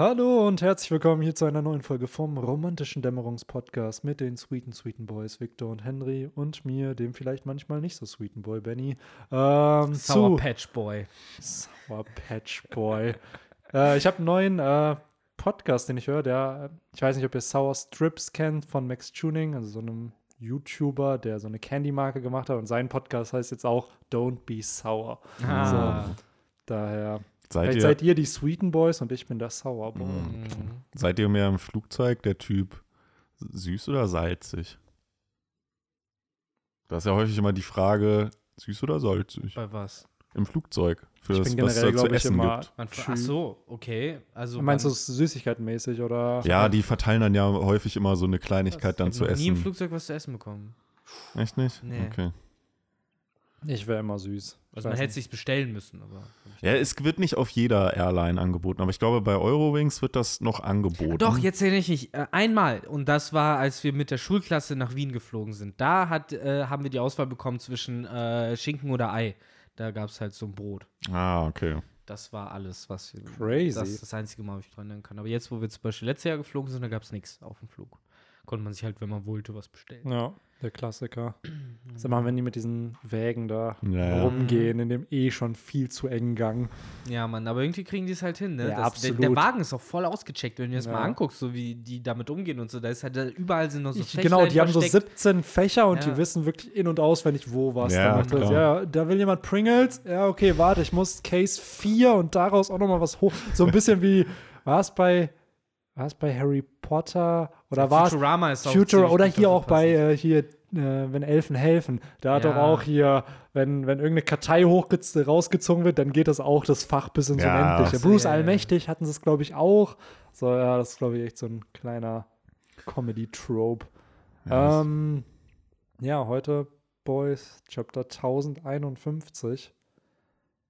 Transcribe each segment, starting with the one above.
Hallo und herzlich willkommen hier zu einer neuen Folge vom romantischen Dämmerungspodcast mit den sweeten, sweeten Boys Victor und Henry und mir, dem vielleicht manchmal nicht so sweeten Boy Benny. Ähm, Sour Patch Boy. Sour Patch Boy. äh, ich habe einen neuen äh, Podcast, den ich höre, der, ich weiß nicht, ob ihr Sour Strips kennt von Max Tuning, also so einem YouTuber, der so eine Candy-Marke gemacht hat und sein Podcast heißt jetzt auch Don't Be Sour. Ah. So, daher Seid Vielleicht ihr, seid ihr die Sweeten Boys und ich bin der Sour Boy. Mhm. seid ihr mehr im Flugzeug der Typ süß oder salzig? Da ist ja häufig immer die Frage, süß oder salzig? Bei was? Im Flugzeug. Für Ich das, bin was generell, es da zu glaube ich, essen immer. gibt. Man, ach so, okay. Also Meinst du es süßigkeitenmäßig oder? Ja, die verteilen dann ja häufig immer so eine Kleinigkeit dann ich zu hab noch nie im essen. Flugzeug was zu essen bekommen. Echt nicht? Nee. Okay. Ich wäre immer süß. Also man hätte nicht. sich's bestellen müssen, aber. Ja, es wird nicht auf jeder Airline angeboten, aber ich glaube, bei Eurowings wird das noch angeboten. Doch, jetzt erinnere ich mich. Äh, einmal, und das war, als wir mit der Schulklasse nach Wien geflogen sind. Da hat, äh, haben wir die Auswahl bekommen zwischen äh, Schinken oder Ei. Da gab es halt so ein Brot. Ah, okay. Das war alles, was wir. Crazy. Das ist das einzige Mal, wo ich dran erinnern kann. Aber jetzt, wo wir zum Beispiel letztes Jahr geflogen sind, da gab es nichts auf dem Flug. Konnte man sich halt, wenn man wollte, was bestellen. Ja, der Klassiker. Das ist immer, wenn die mit diesen Wägen da Ja, rumgehen, in dem eh schon viel zu engen Gang. Ja, Mann, aber irgendwie kriegen die es halt hin, ne? Ja, Das, der, absolut. der Wagen ist auch voll ausgecheckt, wenn du das Ja. mal anguckst, so wie die damit umgehen und so. Da ist halt überall sind noch so Ich, Fächlein genau, die haben so versteckt. 17 Fächer und Ja. die wissen wirklich in- und auswendig, wo was Ja, da. Ja, da will jemand Pringles. Ja, okay, warte, ich muss Case 4 und daraus auch noch mal was hoch. So ein bisschen wie, war es bei, war es bei Harry Potter oder war es Futurama ist auch Future oder hier auch bei äh, hier, äh, wenn Elfen helfen. Da hat Ja. doch auch hier, wenn, wenn irgendeine Kartei hochgez rausgezogen wird, dann geht das auch das Fach bis ins Ja. Unendliche. So, Bruce ja, ja. Allmächtig hatten sie es, glaube ich, auch. So, ja, das ist, glaube ich, echt so ein kleiner Comedy-Trope. Ja, ähm, ja, heute, Boys, Chapter 1051.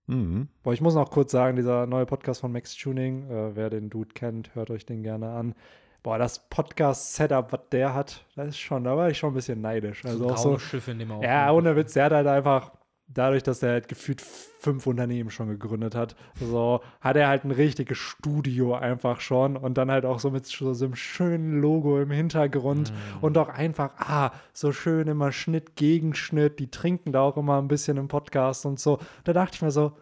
Mhm. Boah, ich muss noch kurz sagen, dieser neue Podcast von Max Tuning, äh, wer den Dude kennt, hört euch den gerne an. Boah, das Podcast-Setup, was der hat, das ist schon, da war ich schon ein bisschen neidisch. Also so auch so, in dem er ja, ohne Witz, der hat halt einfach, dadurch, dass er halt gefühlt fünf Unternehmen schon gegründet hat, so hat er halt ein richtiges Studio einfach schon und dann halt auch so mit so, so einem schönen Logo im Hintergrund Mhm. und auch einfach, ah, so schön immer Schnitt, Gegenschnitt, die trinken da auch immer ein bisschen im Podcast und so. Da dachte ich mir so,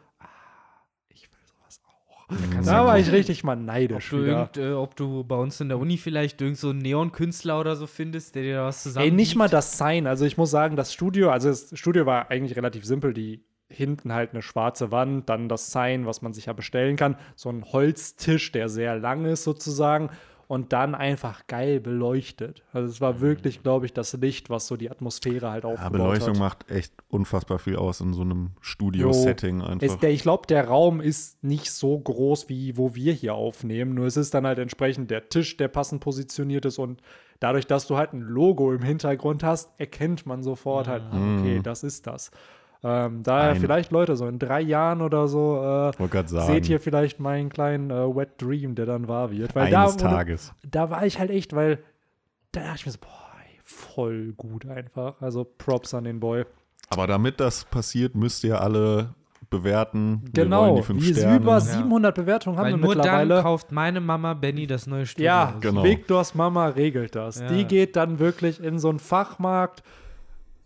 kannst Da du war ich richtig mal Ob neidisch du, wieder. irgend, äh, ob du bei uns in der Uni vielleicht irgend so einen Neon-Künstler oder so findest, der dir da was zusammen Ey, nicht mal das Sein. Also ich muss sagen, das Studio, also das Studio war eigentlich relativ simpel. Die hinten halt eine schwarze Wand, dann das Sign, was man sich ja bestellen kann, so ein Holztisch, der sehr lang ist sozusagen und dann einfach geil beleuchtet. Also es war wirklich, glaube ich, das Licht, was so die Atmosphäre halt Ja, aufgebaut Beleuchtung hat. macht echt unfassbar viel aus in so einem Studio-Setting einfach. Es, der, ich glaube, der Raum ist nicht so groß, wie wo wir hier aufnehmen. Nur es ist dann halt entsprechend der Tisch, der passend positioniert ist. Und dadurch, dass du halt ein Logo im Hintergrund hast, erkennt man sofort halt, ah, okay, das ist das. Ähm, daher Ein- vielleicht, Leute, so in drei Jahren oder so, äh, seht ihr vielleicht meinen kleinen äh, Wet Dream, der dann wahr wird. Weil eines da, Tages. da war ich halt echt, weil da dachte ich mir so, boah, ey, voll gut einfach. Also Props an den Boy. Aber damit das passiert, müsst ihr alle bewerten. Wir Genau, die fünf wie Sterne. über 700 Bewertungen haben Weil wir nur mittlerweile. dann kauft meine Mama Benny das neue Studio. Ja, Genau. Victors Mama regelt das. Ja. Die geht dann wirklich in so einen Fachmarkt,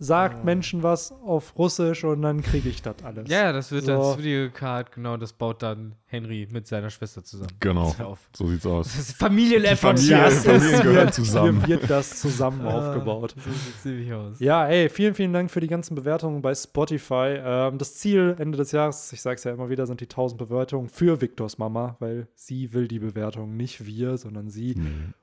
sagt Menschen was auf Russisch und dann kriege ich das alles. Ja, das wird So. als Videocard, genau, das baut dann Henry mit seiner Schwester zusammen. Genau, Auf. so sieht's aus. Das ist Familieneffort. Die Familie- ja. Das Familien ist- gehören hier- zusammen. Hier wird das zusammen aufgebaut. So sieht's nämlich aus. Ja, ey, vielen, vielen Dank für die ganzen Bewertungen bei Spotify. Ähm, das Ziel Ende des Jahres, ich sag's ja immer wieder, sind die 1000 Bewertungen für Victors Mama, weil sie will die Bewertung, nicht wir, sondern sie.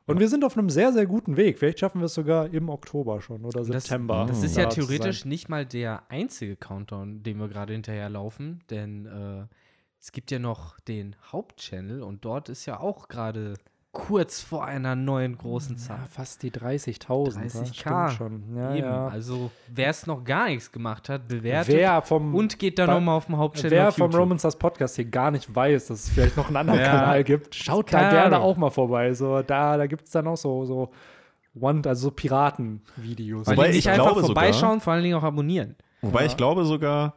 Und wir sind auf einem sehr, sehr guten Weg. Vielleicht schaffen wir es sogar im Oktober schon oder Das, September. das ist da ja zu theoretisch nicht mal der einzige Countdown, den wir gerade hinterher laufen, denn äh, es gibt ja noch den Hauptchannel und dort ist ja auch gerade kurz vor einer neuen großen Ja, Zahl. fast die 30.000. ja, 30K. stimmt schon. Ja, Eben. ja. Also, wer es noch gar nichts gemacht hat, bewertet Wer vom, und geht dann nochmal auf dem Hauptchannel wer auf vom YouTube. Romans das Podcast hier gar nicht weiß, dass es vielleicht noch einen anderen Ja. Kanal gibt, schaut da gerne Ahnung. auch mal vorbei. So, da da gibt es dann auch so, so One, also so Piraten-Videos. Wobei ich nicht einfach glaube sogar- vorbeischauen, vor allen Dingen auch abonnieren. Wobei Ja. ich glaube sogar,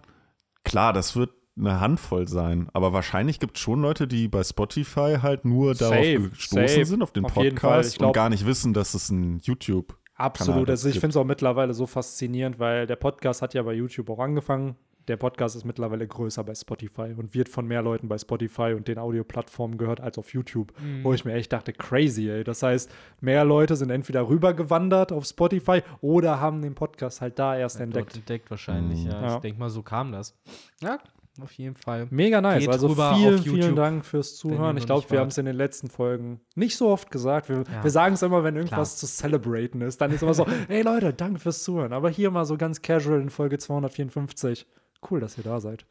klar, das wird eine Handvoll sein. Aber wahrscheinlich gibt es schon Leute, die bei Spotify halt nur darauf Safe, gestoßen safe. sind, auf den Auf. Podcast Ich glaub- und gar nicht wissen, dass es ein YouTube Absolut. Also ich finde es auch mittlerweile so faszinierend, weil der Podcast hat ja bei YouTube auch angefangen. Der Podcast ist mittlerweile größer bei Spotify und wird von mehr Leuten bei Spotify und den Audioplattformen gehört als auf YouTube. Mhm. Wo ich mir echt dachte, crazy, ey. Das heißt, mehr Leute sind entweder rübergewandert auf Spotify oder haben den Podcast halt da erst Dort entdeckt. entdeckt wahrscheinlich, Mhm. ja. Ja. Ich denke mal, so kam das. Ja, auf jeden Fall. Mega nice. Geht also rüber vielen, auf vielen Dank fürs Zuhören. Ich glaube, wir haben es in den letzten Folgen nicht so oft gesagt. Wir, Ja. wir sagen es immer, wenn irgendwas Klar. zu celebraten ist. Dann ist immer so, hey Leute, danke fürs Zuhören. Aber hier mal so ganz casual in Folge 254. Cool, dass ihr da seid.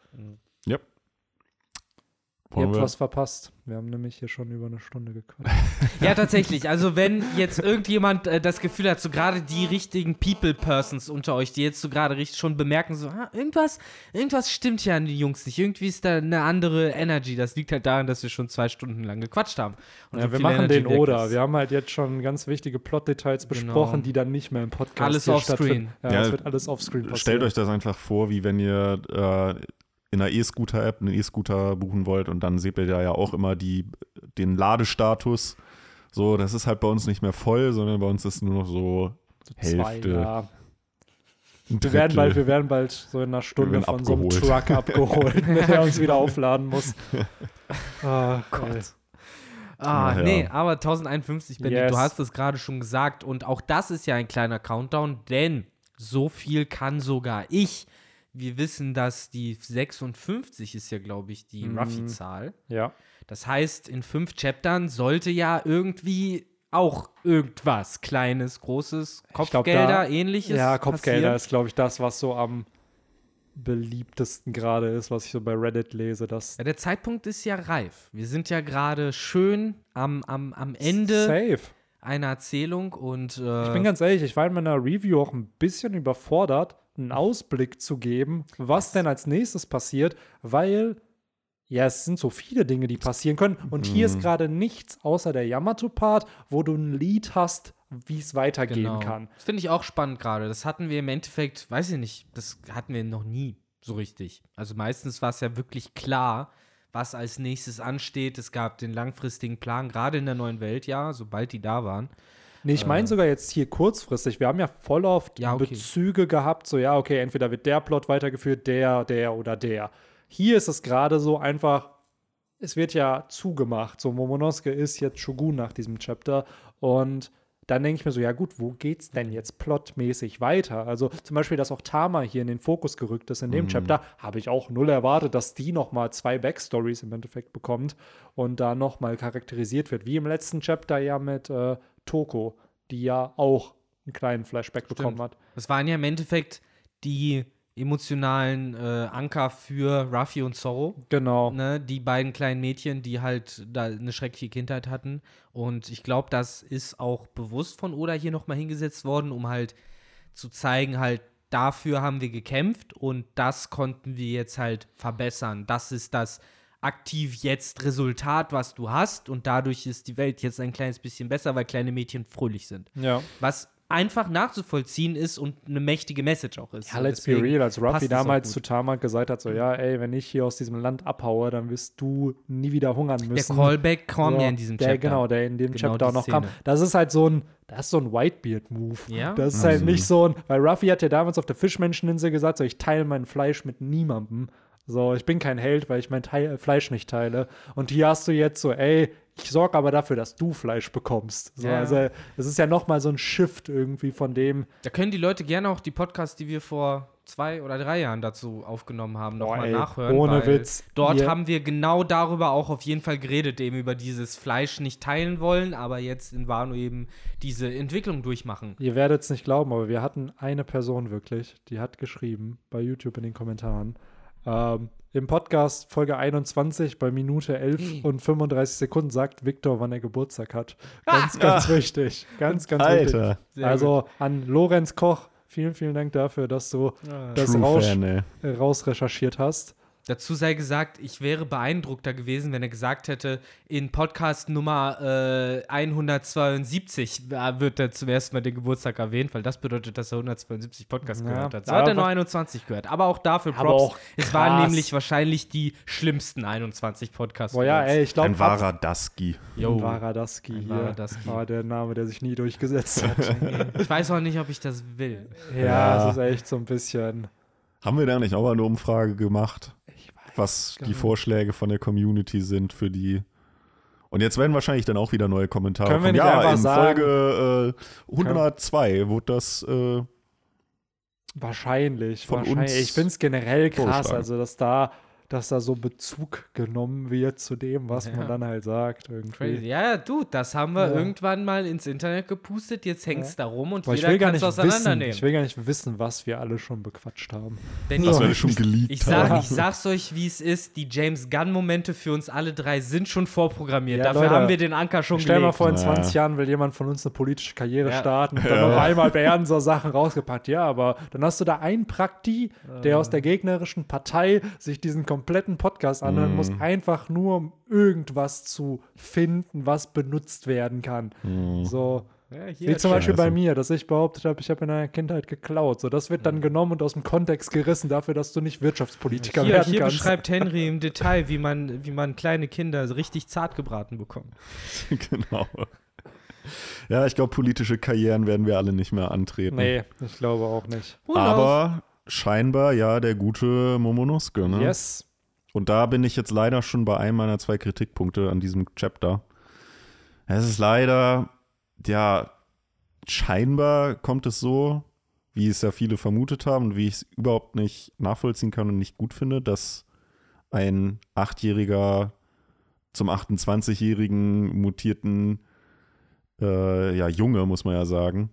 Ja. Ihr habt was verpasst. Wir haben nämlich hier schon über eine Stunde gequatscht. Ja, tatsächlich. Also, wenn jetzt irgendjemand äh, das Gefühl hat, so gerade die richtigen People-Persons unter euch, die jetzt so gerade richtig schon bemerken, so, ah, irgendwas, irgendwas stimmt ja an den Jungs nicht. Irgendwie ist da eine andere Energy. Das liegt halt daran, dass wir schon zwei Stunden lang gequatscht haben. Und Ja, so wir machen Energy den Oder. ist. Wir haben halt jetzt schon ganz wichtige Plot-Details Genau. besprochen, die dann nicht mehr im Podcast Alles hier offscreen. stattfinden. Ja, Ja, es wird alles offscreen passieren. Stellt euch das einfach vor, wie wenn ihr äh, in einer E-Scooter-App einen E-Scooter buchen wollt und dann seht ihr da ja auch immer die, den Ladestatus. So, das ist halt bei uns nicht mehr voll, sondern bei uns ist nur noch so Zwei, Hälfte. ja. ein Wir werden, bald, wir werden bald so in einer Stunde von so einem abgeholt. Truck abgeholt, der uns wieder aufladen muss. Ach. Ah, Ach ja. nee, aber 1051, Benny, Yes. du hast es gerade schon gesagt. Und auch das ist ja ein kleiner Countdown, denn so viel kann sogar ich. Wir wissen, dass die 56 ist ja, glaube ich, die Mhm. Ruffy-Zahl. Ja. Das heißt, in fünf Chaptern sollte ja irgendwie auch irgendwas Kleines, Großes, glaub, Kopfgelder, da- ähnliches. ja, Kopfgelder passieren. ist, glaube ich, das, was so am beliebtesten gerade ist, was ich so bei Reddit lese. Das Ja, der Zeitpunkt ist ja reif. Wir sind ja gerade schön am, am, am Ende Safe. einer Erzählung und äh, Ich bin ganz ehrlich, ich war in meiner Review auch ein bisschen überfordert, einen Ausblick zu geben, was denn als nächstes passiert, weil ja, es sind so viele Dinge, die passieren können. Und hier ist gerade nichts außer der Yamato-Part, wo du ein Lied hast, wie es weitergehen Genau. kann. Das finde ich auch spannend gerade. Das hatten wir im Endeffekt, weiß ich nicht, das hatten wir noch nie so richtig. Also meistens war es ja wirklich klar, was als nächstes ansteht. Es gab den langfristigen Plan, gerade in der neuen Welt, ja, sobald die da waren. Nee, ich meine sogar jetzt hier kurzfristig. Wir haben ja voll oft Ja, okay. Bezüge gehabt, so ja, okay, entweder wird der Plot weitergeführt, der, der oder der. Hier ist es gerade so einfach, es wird ja zugemacht. So, Momonosuke ist jetzt Shogun nach diesem Chapter und dann denke ich mir so, ja gut, wo geht's denn jetzt plotmäßig weiter? Also zum Beispiel, dass auch Tama hier in den Fokus gerückt ist in dem Chapter, habe ich auch null erwartet, dass die noch mal zwei Backstories im Endeffekt bekommt und da noch mal charakterisiert wird, wie im letzten Chapter ja mit äh, Toko, die ja auch einen kleinen Flashback bekommen hat. Das waren ja im Endeffekt die emotionalen äh, Anker für Ruffy und Zorro. Genau. Ne, die beiden kleinen Mädchen, die halt da eine schreckliche Kindheit hatten. Und ich glaube, das ist auch bewusst von Oda hier nochmal hingesetzt worden, um halt zu zeigen, halt, dafür haben wir gekämpft und das konnten wir jetzt halt verbessern. Das ist das aktiv jetzt Resultat, was du hast und dadurch ist die Welt jetzt ein kleines bisschen besser, weil kleine Mädchen fröhlich sind. Ja. Was einfach nachzuvollziehen ist und eine mächtige Message auch ist. Ja, let's be real, als Ruffy damals zu Tama gesagt hat, so, ja, ey, wenn ich hier aus diesem Land abhaue, dann wirst du nie wieder hungern Der müssen. Callback kam So, ja in diesem der, Chapter. Genau, der in dem Genau Chapter auch noch kam. Szene. Das ist halt so ein, das ist so ein Whitebeard-Move. Ja? Das ist Also- halt nicht so ein, weil Ruffy hat ja damals auf der Fischmenscheninsel gesagt, so, ich teile mein Fleisch mit niemandem. So, ich bin kein Held, weil ich mein Teil, Fleisch nicht teile. Und hier hast du jetzt so, ey, ich sorge aber dafür, dass du Fleisch bekommst. So, Ja. Also, es ist ja noch mal so ein Shift irgendwie von dem, Da können die Leute gerne auch die Podcasts, die wir vor zwei oder drei Jahren dazu aufgenommen haben, nochmal nachhören. ohne weil Witz, Dort ihr- haben wir genau darüber auch auf jeden Fall geredet, eben über dieses Fleisch nicht teilen wollen, aber jetzt in Wano eben diese Entwicklung durchmachen. Ihr werdet es nicht glauben, aber wir hatten eine Person wirklich, die hat geschrieben bei YouTube in den Kommentaren. Ähm, Im Podcast Folge 21 bei Minute 11 und 35 Sekunden sagt Victor, wann er Geburtstag hat. Ganz, ganz wichtig. Ganz, ganz Alter. wichtig. Sehr Also an Lorenz Koch, vielen, vielen Dank dafür, dass du das True raus, Fan, äh, rausrecherchiert hast. Dazu sei gesagt, ich wäre beeindruckter gewesen, wenn er gesagt hätte, in Podcast Nummer äh, 172 wird er zum ersten Mal den Geburtstag erwähnt, weil das bedeutet, dass er 172 Podcasts Ja, gehört hat. So aber hat er nur wa- 21 gehört. Aber auch dafür Props. auch es waren nämlich wahrscheinlich die schlimmsten 21 Podcasts. Boah, ja, ey, ich glaube, Ein wahrer Dusky. Yo. Ein wahrer Dusky Ein hier. wahrer Dusky. Ah, der Name, der sich nie durchgesetzt hat. Ich weiß auch nicht, ob ich das will. ja, Ja. es ist echt so ein bisschen. Haben wir da nicht auch mal eine Umfrage gemacht, was die. Vorschläge von der Community sind für die. Und jetzt werden wahrscheinlich dann auch wieder neue Kommentare Können wir kommen. nicht Ja, einfach in sagen- Folge äh, 102 wurde das. Äh, Wahrscheinlich, Von wahrscheinlich. uns Ich finde es generell krass, also dass da, dass da so Bezug genommen wird zu dem, was Ja. man dann halt sagt. Irgendwie. Crazy. Ja, du, das haben wir Ja. irgendwann mal ins Internet gepustet. Jetzt hängt es da rum und ich jeder will gar kann nicht es wissen, auseinandernehmen. ich will gar nicht wissen, was wir alle schon bequatscht haben. Denn das ich, wir schon geleakt ich, sag, haben. ich sag's euch, wie es ist. Die James Gunn-Momente für uns alle drei sind schon vorprogrammiert. Ja, Dafür Leute, haben wir den Anker schon Stell dir mal gelegt. vor, in Naja. 20 Jahren will jemand von uns eine politische Karriere Ja. starten und dann auf einmal werden so Sachen rausgepackt. Ja, aber dann hast du da einen Prakti, der aus der gegnerischen Partei sich diesen kompletten Podcast anhören muss, einfach nur um irgendwas zu finden, was benutzt werden kann. So. Ja, hier Wie zum Beispiel Scheiße. bei mir, dass ich behauptet habe, ich habe in einer Kindheit geklaut. So, das wird dann genommen und aus dem Kontext gerissen dafür, dass du nicht Wirtschaftspolitiker Hier, werden hier kannst. beschreibt Henry im Detail, wie man, wie man kleine Kinder richtig zart gebraten bekommt. genau. Ja, ich glaube, politische Karrieren werden wir alle nicht mehr antreten. Nee, ich glaube auch nicht. Aber scheinbar ja der gute Momonosuke, ne? Yes. Und da bin ich jetzt leider schon bei einem meiner zwei Kritikpunkte an diesem Chapter. Es ist leider, ja, scheinbar kommt es so, wie es ja viele vermutet haben und wie ich es überhaupt nicht nachvollziehen kann und nicht gut finde, dass ein Achtjähriger zum 28-jährigen mutierten äh, ja, Junge, muss man ja sagen,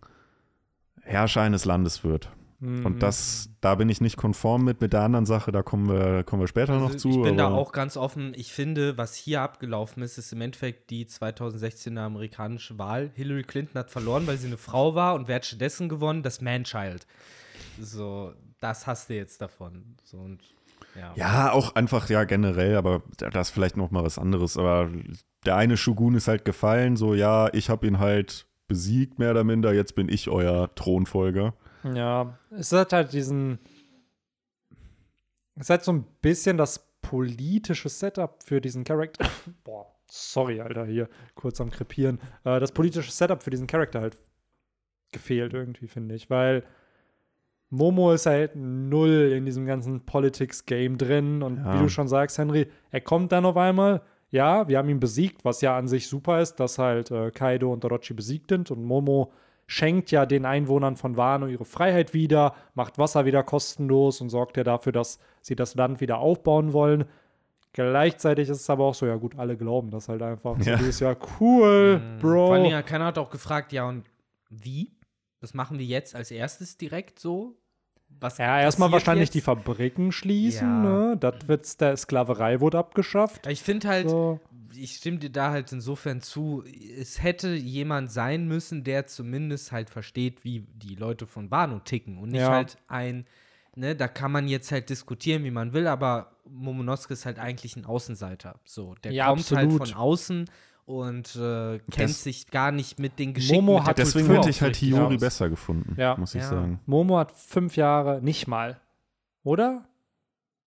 Herrscher eines Landes wird. Mhm. Und das, da bin ich nicht konform mit. Mit der anderen Sache, da kommen wir, kommen wir später noch Also zu. ich bin da auch ganz offen. Ich finde, was hier abgelaufen ist, ist im Endeffekt die 2016er amerikanische Wahl. Hillary Clinton hat verloren, weil sie eine Frau war und wer hat stattdessen gewonnen? Das Man-Child. So, das hast du jetzt davon. So, und, ja. Ja, auch einfach, ja, generell, aber das ist vielleicht noch mal was anderes. Aber der eine Shogun ist halt gefallen, so, ja, ich habe ihn halt besiegt, mehr oder minder, jetzt bin ich euer Thronfolger. Ja, es hat halt diesen. Es hat so ein bisschen das politische Setup für diesen Charakter. Boah, sorry, Alter, hier kurz am Krepieren. Äh, das politische Setup für diesen Charakter halt gefehlt irgendwie, finde ich, weil Momo ist halt null in diesem ganzen Politics-Game drin und Ja. wie du schon sagst, Henry, er kommt dann auf einmal. Ja, wir haben ihn besiegt, was ja an sich super ist, dass halt äh, Kaido und Orochi besiegt sind und Momo schenkt ja den Einwohnern von Wano ihre Freiheit wieder, macht Wasser wieder kostenlos und sorgt ja dafür, dass sie das Land wieder aufbauen wollen. Gleichzeitig ist es aber auch so, ja gut, alle glauben das halt einfach. So Ja. dieses, ja, cool, Mhm. Bro. Vor allem, ja, keiner hat auch gefragt, ja, und wie? Das machen wir jetzt als erstes direkt so? Was Ja, erstmal wahrscheinlich jetzt? die Fabriken schließen, Ja. ne? Das wird's, der Sklaverei wurde abgeschafft. Ich finde halt, So. Ich stimme dir da halt insofern zu, es hätte jemand sein müssen, der zumindest halt versteht, wie die Leute von Wano ticken und nicht Ja. halt ein, ne, da kann man jetzt halt diskutieren, wie man will, aber Momonosuke ist halt eigentlich ein Außenseiter. So, der Ja, kommt absolut. halt von außen und äh, kennt Das- sich gar nicht mit den Geschicken. Momo hat Deswegen hätte ich halt Hiyori besser gefunden, Ja. muss ich Ja. sagen. Momo hat fünf Jahre, nicht mal. Oder?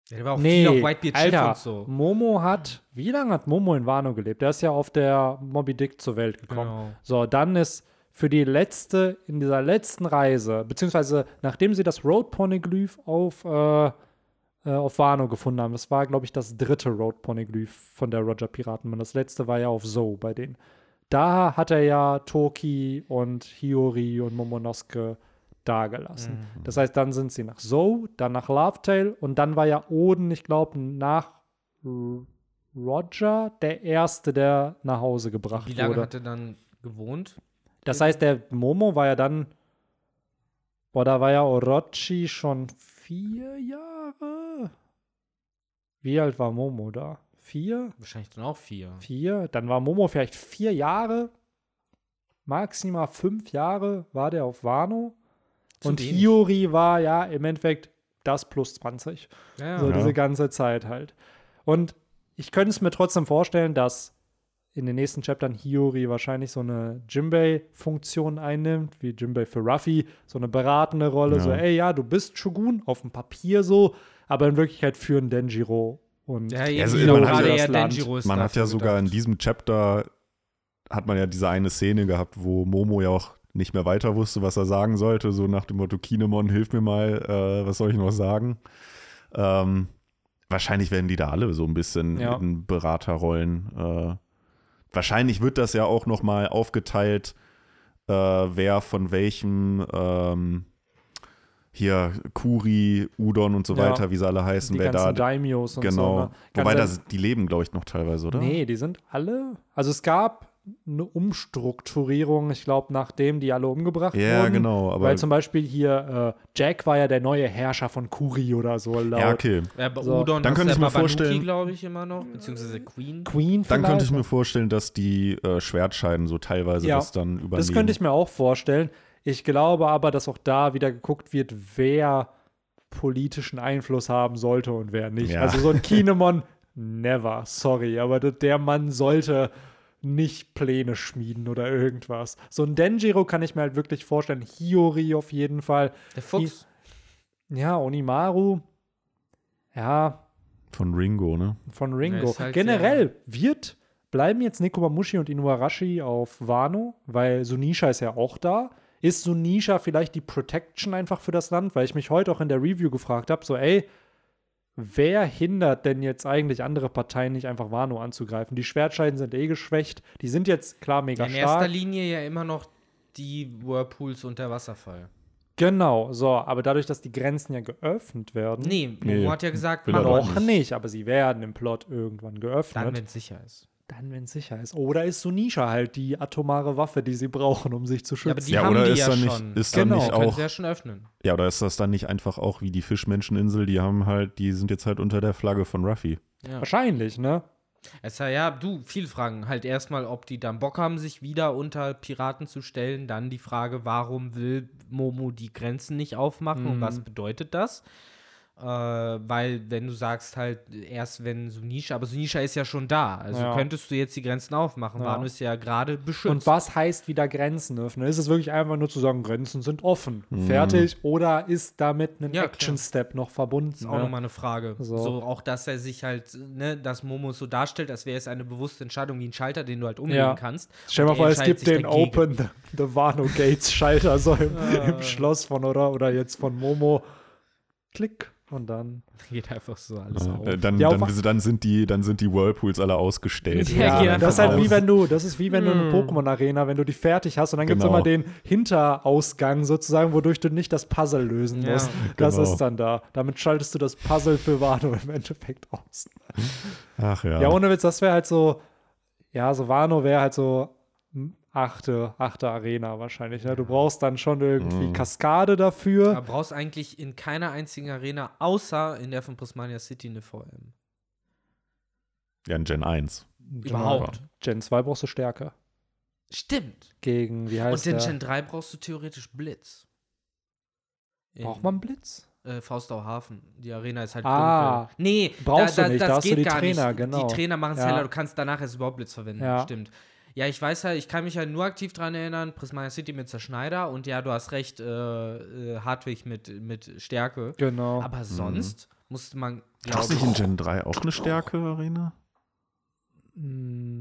Ja, der war auch nee, viel auf Whitebeard Alter, und so. Momo hat, wie lange hat Momo in Wano gelebt? Der ist ja auf der Moby Dick zur Welt gekommen. Genau. So, dann ist für die letzte, in dieser letzten Reise, beziehungsweise nachdem sie das Road Poneglyph auf, äh, äh, auf Wano gefunden haben, das war, glaube ich, das dritte Road Poneglyph von der Roger Piratenmann. Das letzte war ja auf Zoe bei denen. Da hat er ja Toki und Hiyori und Momonosuke dagelassen. Das heißt, dann sind sie nach Zoe, dann nach Lovetail und dann war ja Oden, ich glaube, nach Roger der Erste, der nach Hause gebracht Wie lange wurde. hat er dann gewohnt? Das heißt, der Momo war ja dann. Boah, da war ja Orochi schon vier Jahre. Wie alt war Momo da? Vier? Wahrscheinlich dann auch vier. Vier? Dann war Momo vielleicht vier Jahre. Maximal fünf Jahre war der auf Wano. Zu Und wenig. Hiyori war ja im Endeffekt das plus 20. Ja, So Ja. diese ganze Zeit halt. Und ich könnte es mir trotzdem vorstellen, dass in den nächsten Chaptern Hiyori wahrscheinlich so eine Jimbei-Funktion einnimmt, wie Jimbei für Ruffy, so eine beratende Rolle, Ja. so, ey, ja, du bist Shogun, auf dem Papier so, aber in Wirklichkeit führen Denjiro und Ja, also eben, man gerade hat ja Land. Denjiro ist Man hat ja sogar in gedacht. diesem Chapter hat man ja diese eine Szene gehabt, wo Momo ja auch nicht mehr weiter wusste, was er sagen sollte, so nach dem Motto, Kinemon, hilf mir mal, äh, was soll ich noch sagen? Ähm, wahrscheinlich werden die da alle so ein bisschen Ja. in Beraterrollen. Äh, wahrscheinlich wird das ja auch noch mal aufgeteilt, äh, wer von welchem ähm, hier Kuri, Udon und so Ja. weiter, wie sie alle heißen, die wer ganzen da Daimios und so. genau. Ne? Kann Wobei das, die leben, glaube ich, noch teilweise, oder? Nee, die sind alle. Also es gab eine Umstrukturierung, ich glaube, nachdem die alle umgebracht Ja, wurden. genau, aber Weil zum Beispiel hier äh, Jack war ja der neue Herrscher von Kuri oder so laut. ja, okay. Ja, So. Udon Dann könnte ich ja mir vorstellen- glaube ich, immer noch, beziehungsweise Queen. Queen Dann könnte ich vielleicht? mir vorstellen, dass die äh, Schwertscheiden so teilweise Ja, das dann übernehmen. Das könnte ich mir auch vorstellen. Ich glaube aber, dass auch da wieder geguckt wird, wer politischen Einfluss haben sollte und wer nicht. Ja. Also so ein Kinemon, never, sorry, aber der Mann sollte nicht Pläne schmieden oder irgendwas. So ein Denjiro kann ich mir halt wirklich vorstellen. Hiyori auf jeden Fall. Der Fuchs. Ja, Onimaru. Ja, Von Ringo, ne? von Ringo. halt Generell wird, bleiben jetzt Nekomamushi und Inuarashi auf Wano, weil Sunisha ist ja auch da. Ist Sunisha vielleicht die Protection einfach für das Land? Weil ich mich heute auch in der Review gefragt habe, so ey, wer hindert denn jetzt eigentlich andere Parteien nicht einfach Wano anzugreifen? Die Schwertscheiden sind eh geschwächt. Die sind jetzt klar mega in erster stark. Linie ja immer noch die Whirlpools und der Wasserfall. Genau, so, aber dadurch, dass die Grenzen ja geöffnet werden, Nee, Momo Nee, hat ja gesagt, mach doch doch noch nicht. nicht, aber sie werden im Plot irgendwann geöffnet. Dann, wenn es sicher ist. Dann, wenn es sicher ist. Oder ist Sunisha halt die atomare Waffe, die sie brauchen, um sich zu Ja, aber schützen? die Ja, haben oder die ist ja da nicht- schon. ist da Genau. nicht Können auch, sie ja schon öffnen. ja, oder ist das dann nicht einfach auch wie die Fischmenscheninsel, die haben halt, die sind jetzt halt unter der Flagge von Ruffy. Ja. Wahrscheinlich, ne? Es ja, ja, du, viele Fragen. Halt erstmal, ob die dann Bock haben, sich wieder unter Piraten zu stellen. Dann die Frage, warum will Momo die Grenzen nicht aufmachen und Mhm. was bedeutet das? Äh, weil, wenn du sagst halt erst wenn Sunisha, aber Sunisha ist ja schon da. Also Ja. könntest du jetzt die Grenzen aufmachen. Ja. Wano ist ja gerade beschützt. Und was heißt wieder Grenzen öffnen? Ist es wirklich einfach nur zu sagen, Grenzen sind offen, Mhm. fertig? Oder ist damit ein Ja, Action-Step noch verbunden? Das ist auch ne? nochmal eine Frage. So. So. auch, dass er sich halt, ne, dass Momo so darstellt, als wäre es eine bewusste Entscheidung wie ein Schalter, den du halt umlegen Ja. kannst. Stell dir mal vor, es gibt den dagegen. Open the, the Wano Gates Schalter so im, Ah. im Schloss von oder oder jetzt von Momo. Klick und dann. Geht einfach so alles Ja, auf. äh, dann, Ja, dann, dann, sind die, dann sind die Whirlpools alle ausgestellt. Ja, Ja, das ist halt wie wenn du, das ist wie wenn du eine Hm. Pokémon-Arena, wenn du die fertig hast und dann gibt es Genau. immer den Hinterausgang sozusagen, wodurch du nicht das Puzzle lösen Ja. musst. Das Genau. ist dann da. Damit schaltest du das Puzzle für Wano im Endeffekt aus. Ach ja. Ja, ohne Witz, das wäre halt so, ja, so Wano wäre halt so achte, achte Arena wahrscheinlich. Ne? Du brauchst dann schon irgendwie Mhm. Kaskade dafür. Aber brauchst eigentlich in keiner einzigen Arena, außer in der von Prismania City, eine VM. ja, in Gen 1. Überhaupt. Gen 2 brauchst du Stärke. Stimmt. Gegen, wie Und heißt in der? Gen 3 brauchst du theoretisch Blitz. In, Braucht man Blitz? Äh, Faustau Hafen. Die Arena ist halt Ah. dunkel. Nee, Brauchst du nicht, das da hast du geht die gar Trainer, nicht. genau. Die Trainer machen es Ja. heller, du kannst danach erst überhaupt Blitz verwenden. Ja. Stimmt. Ja, ich weiß halt, ich kann mich halt nur aktiv dran erinnern, Prismania City mit Zerschneider und ja, du hast recht, äh, äh, Hartwig mit, mit Stärke. Genau. Aber sonst musste man, Gab es nicht in Gen 3 auch eine Stärke-Arena?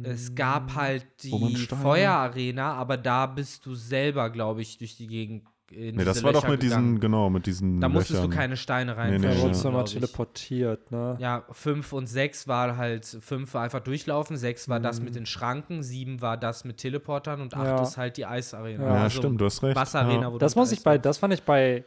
Es gab halt die Feuerarena, aber da bist du selber, glaube ich, durch die Gegend in Nee, das war doch Löcher mit gegangen. diesen, genau, mit diesen Da musstest Löchern. du keine Steine Nee, rein. nee, Da ja. wurdest du mal glaub ich. teleportiert, ne? Ja, 5 und 6 war halt, 5 war einfach durchlaufen, 6 war das Mhm. mit den Schranken, 7 war das mit Teleportern und 8 Ja. ist halt die Eisarena. Ja, Ja, Also stimmt, du hast recht. Wasserarena, Ja. wo Das du muss ich bei, das fand ich bei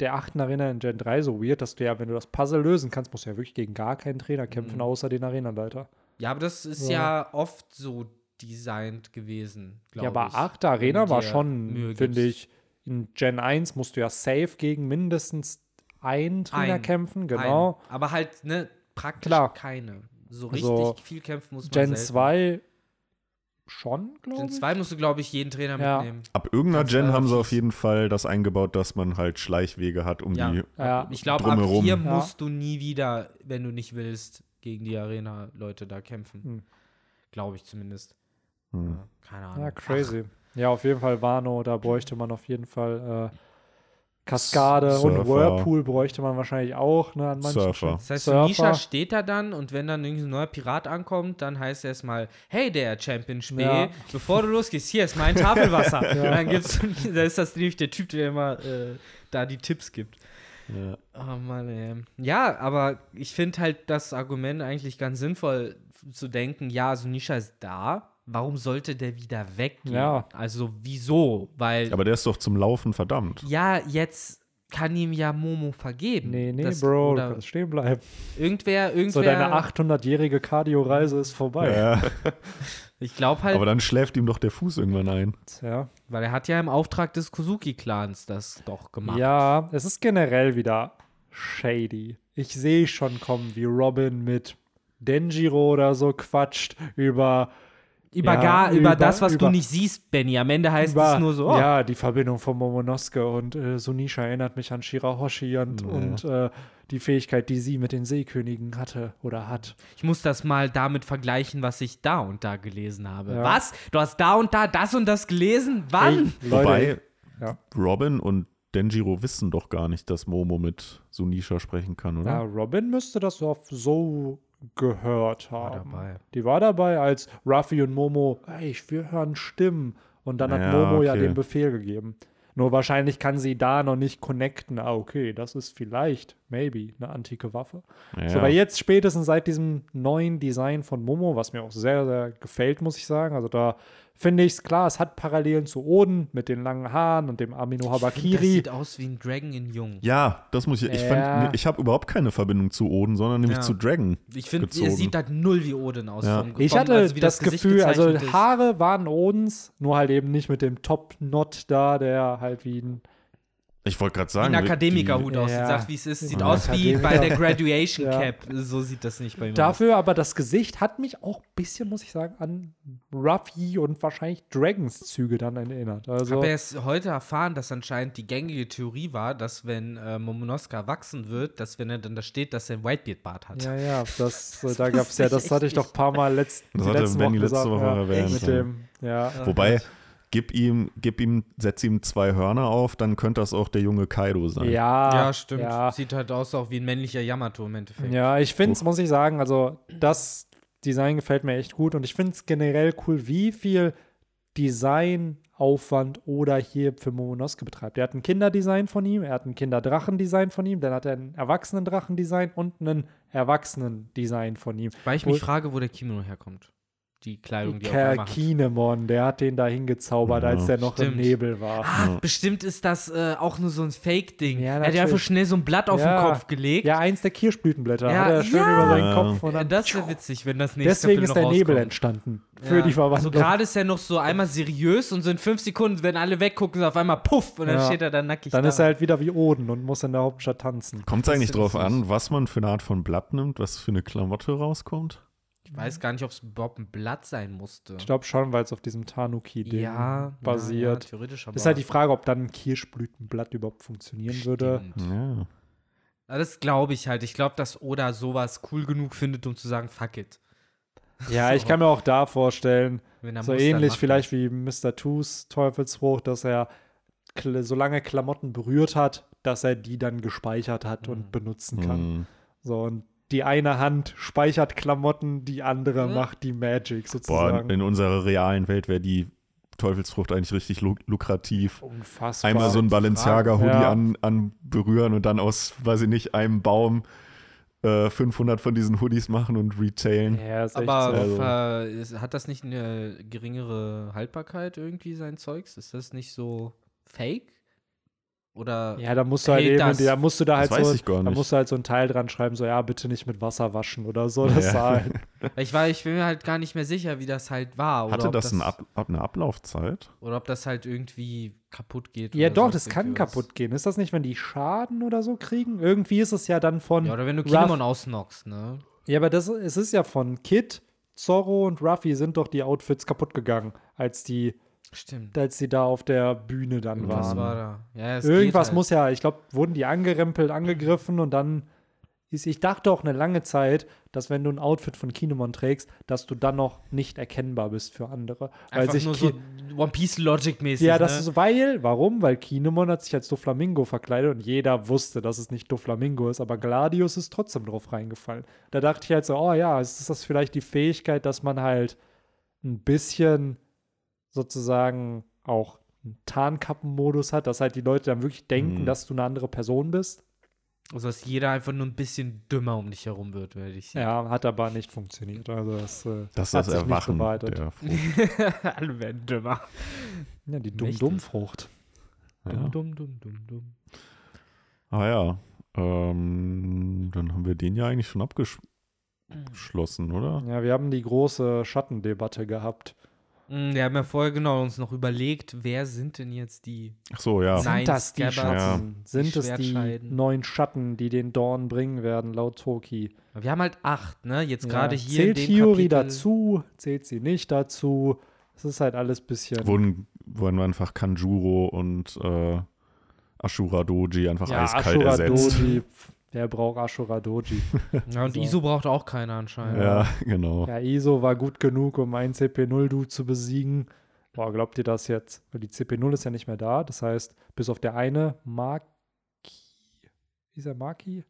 der achten Arena in Gen 3 so weird, dass du ja, wenn du das Puzzle lösen kannst, musst du ja wirklich gegen gar keinen Trainer kämpfen, Mhm. außer den Arenaleiter. Ja, aber das ist Ja. ja, oft so designt gewesen, Ja, glaube aber ich. achte Arena wenn du war schon, finde ich, in Gen 1 musst du ja safe gegen mindestens einen Trainer Ein. kämpfen, genau. Ein. Aber halt, ne, praktisch Klar. keine. So richtig Also, viel kämpfen muss man Gen selten. 2 schon, glaube ich. zwei musst du, glaube ich, jeden Trainer Ja. mitnehmen. Ab irgendeiner Ganz Gen haben sie auf jeden Fall das eingebaut, dass man halt Schleichwege hat, um Ja. die. Ja. Ich glaube, ab Ja. musst du nie wieder, wenn du nicht willst, gegen die Arena-Leute da kämpfen. Hm. Glaube ich zumindest. Hm. Keine Ahnung. Ja, crazy. Ja, auf jeden Fall Wano, da bräuchte man auf jeden Fall äh, Kaskade und Surfer. Whirlpool bräuchte man wahrscheinlich auch, ne, an manchen Surfer. Stellen. Das heißt, Surfer. Nisha steht da dann und wenn dann irgendein neuer Pirat ankommt, dann heißt er erstmal, hey der Champion Spee, Ja. bevor du losgehst, hier ist mein Tafelwasser. Und dann gibt's, da ist das nämlich der Typ, der immer äh, da die Tipps gibt. Ja. Oh Mann, ey. Ja, aber ich finde halt das Argument eigentlich ganz sinnvoll zu denken, ja, also Nisha ist da, warum sollte der wieder weggehen? Ja. Also wieso? Weil, Aber der ist doch zum Laufen verdammt. ja, jetzt kann ihm ja Momo vergeben. Nee, nee, Das- Bro, du kannst stehen bleiben. irgendwer, irgendwer. So, deine 800-jährige Cardio-Reise ist vorbei. Ja. Ich glaube halt, Aber dann schläft ihm doch der Fuß irgendwann ein. Ja. weil er hat ja im Auftrag des Kozuki-Clans das doch gemacht. ja, es ist generell wieder shady. Ich sehe schon kommen, wie Robin mit Denjiro oder so quatscht über Über, Ja, gar, über, über- das, was über- du nicht siehst, Benny. Am Ende heißt über, es nur so, oh, Ja, die Verbindung von Momonosuke und äh, Sunisha erinnert mich an Shirahoshi und, Ja. und äh, die Fähigkeit, die sie mit den Seekönigen hatte oder hat. ich muss das mal damit vergleichen, was ich da und da gelesen habe. Ja. Was? Du hast da und da das und das gelesen? Wann? Ey, Wobei ja. Robin und Denjiro wissen doch gar nicht, dass Momo mit Sunisha sprechen kann, oder? Ja, Robin müsste das doch so gehört War haben. dabei. Die war dabei, als Ruffy und Momo, ey, wir hören Stimmen. Und dann hat Ja, Momo ja okay. den Befehl gegeben. Nur wahrscheinlich kann sie da noch nicht connecten. Ah, okay, das ist vielleicht, maybe, eine antike Waffe. Ja. So, weil jetzt spätestens seit diesem neuen Design von Momo, was mir auch sehr, sehr gefällt, muss ich sagen. Also da finde ich es klar, es hat Parallelen zu Oden mit den langen Haaren und dem Amino Das Habakiri. sieht aus wie ein Dragon in Jung. ja, das muss ich. Ich, Ja. ich habe überhaupt keine Verbindung zu Oden, sondern nämlich Ja. zu Dragon. Ich finde, er sieht halt null wie Odin aus. Ja. vom- Ich vom- hatte also wie das, Gesicht Gefühl, also. Haare waren Odens, nur halt eben nicht mit dem Top-Knot da, der halt wie ein. Ich wollte gerade sagen, ein Akademikerhut aussieht. Ja. Sag, wie es ist. Sieht Ja. aus wie bei der. Graduation Ja. Cap. So sieht das nicht bei mir aus. Dafür aber das Gesicht hat mich auch ein bisschen, muss ich sagen, an Ruffy und wahrscheinlich Dragons Züge dann erinnert. Ich Also, habe erst heute erfahren, dass anscheinend die gängige Theorie war, dass wenn äh, Momonosuke erwachsen wird, dass wenn er dann da steht, dass er ein Whitebeard-Bart hat. ja, ja, das, äh, Das da gab es ja, das hatte ich doch ein paar Mal letzt, Das die hatte letzten Wochen letzte gesagt, Woche ja, erwähnt, Mit ja. dem, ja. Ja. Wobei, gib ihm, gib ihm, setz ihm zwei Hörner auf, dann könnte das auch der junge Kaido sein. Ja, Ja, stimmt. Ja, Sieht halt aus auch wie ein männlicher Yamato im Endeffekt. Ja, ich finde es, muss ich sagen, also das Design gefällt mir echt gut und ich finde es generell cool, wie viel Designaufwand oder hier für Momonosuke betreibt. Er hat ein Kinderdesign von ihm, er hat ein Kinderdrachendesign von ihm, dann hat er ein Erwachsenendrachendesign und ein Erwachsenendesign von ihm. Weil ich mich frage, wo der Kimono herkommt. Die Kleidung, die er. Kinemon, der hat den da hingezaubert, Ja, als der noch stimmt. im Nebel war. Ah, bestimmt ist das äh, auch nur so ein Fake-Ding. Ja, er hat ja einfach schnell so ein Blatt auf Ja. den Kopf gelegt. Ja, eins der Kirschblütenblätter Ja, hat er schön ja. über seinen Ja. Kopf und Ja, dann das wäre witzig, wenn das nächste Deswegen Kapitel ist der Nebel rauskommt. entstanden. Für Ja. die So Verwandlung. gerade ist er noch so einmal seriös und so in fünf Sekunden, wenn alle weggucken, so auf einmal puff und dann Ja. steht er dann nackig Dann da. ist er halt wieder wie Oden und muss in der Hauptstadt tanzen. Kommt es eigentlich ist drauf an, was man für eine Art von Blatt nimmt, was für eine Klamotte rauskommt? Ich weiß gar nicht, ob es überhaupt ein Blatt sein musste. Ich glaube schon, weil es auf diesem Tanuki-Ding ja, basiert. Ja, ja, theoretisch aber. ist halt die Frage, ob dann ein Kirschblütenblatt überhaupt funktionieren würde. Stimmt. Ja. Ja, Das glaube ich halt. Ich glaube, dass Oda sowas cool genug findet, um zu sagen, fuck it. Ja, ich kann mir auch da vorstellen, Wenn so ähnlich macht vielleicht wie Mr. Toos Teufelsfrucht, dass er solange Klamotten berührt hat, dass er die dann gespeichert hat und Mhm. benutzen kann. Hm. So, und die eine Hand speichert Klamotten, die andere Mhm. macht die Magic Boah, sozusagen. in unserer realen Welt wäre die Teufelsfrucht eigentlich richtig lu lukrativ. Unfassbar. Einmal so ein Balenciaga-Hoodie Ja. an, an berühren und dann aus, weiß ich nicht, einem Baum äh, 500 von diesen Hoodies machen und retailen. Ja, ist Aber so. Also- hat das nicht eine geringere Haltbarkeit irgendwie, sein Zeugs? Ist das nicht so fake? Oder Ja, da musst du halt hält eben, das- da musst du da Das halt so, da musst du halt so ein Teil dran schreiben, so ja, bitte nicht mit Wasser waschen oder so. Das Ja. war halt, ich war, ich bin mir halt gar nicht mehr sicher, wie das halt war. Oder Hatte ob das, ein Ab eine Ablaufzeit? Oder ob das halt irgendwie kaputt geht. ja oder doch, sonst das kann kaputt gehen. Ist das nicht, wenn die Schaden oder so kriegen? Irgendwie ist es ja dann von Ja, oder wenn du Kinemon ausnockst, ne? Ja, aber das, es ist ja von Kid Zorro und Ruffy sind doch die Outfits kaputt gegangen, als die, Stimmt. als die da auf der Bühne dann Was Was waren. war da? Ja, es Irgendwas geht halt. muss ja, ich glaube, wurden die angerempelt, angegriffen und dann ist, ich dachte auch eine lange Zeit, dass wenn du ein Outfit von Kinemon trägst, dass du dann noch nicht erkennbar bist für andere. Weil Einfach sich nur so One Piece Logic mäßig. ja, das ne? ist so, weil, warum? Weil Kinemon hat sich als Doflamingo verkleidet und jeder wusste, dass es nicht Doflamingo ist, aber Gladius ist trotzdem drauf reingefallen. Da dachte ich halt so, oh ja, ist das vielleicht die Fähigkeit, dass man halt ein bisschen sozusagen auch einen Tarnkappenmodus hat, dass halt die Leute dann wirklich denken, Mhm. dass du eine andere Person bist. Also, dass jeder einfach nur ein bisschen dümmer um dich herum wird, werde ich sagen. Ja, hat aber nicht funktioniert. Also das, äh, Das ist hat das sich nicht Erwachen der Frucht. Alle werden dümmer. Ja, die. Dumm-Dumm-Frucht. Ja. Dumm, dumm, dumm, dumm, dumm. Ah ja, ähm, dann haben wir den ja eigentlich schon abgeschlossen, oder? Ja, wir haben die große Schattendebatte gehabt. Mm, Wir haben ja vorher genau uns noch überlegt, wer sind denn jetzt die Ach so, ja. Nein. Sind das die Schatten? die Sind es die neuen Schatten, die den Dorn bringen werden, laut Toki? Wir haben halt acht, ne? Jetzt gerade Ja. hier in Zählt dem Hiyori Kapitel. dazu? Zählt sie nicht dazu? Es ist halt alles bisschen. Wurden, wurden einfach Kanjuro und äh, Ashura Doji einfach ja, eiskalt Ashura ersetzt. Doji. Wer braucht Ashura Doji? Ja, und So. Iso braucht auch keiner anscheinend. Ja, genau. ja, Iso war gut genug, um einen CP0-Du zu besiegen. Boah, glaubt ihr das jetzt? Weil die CP0 ist ja nicht mehr da. Das heißt, bis auf der eine Maki. Wie ist er Maki?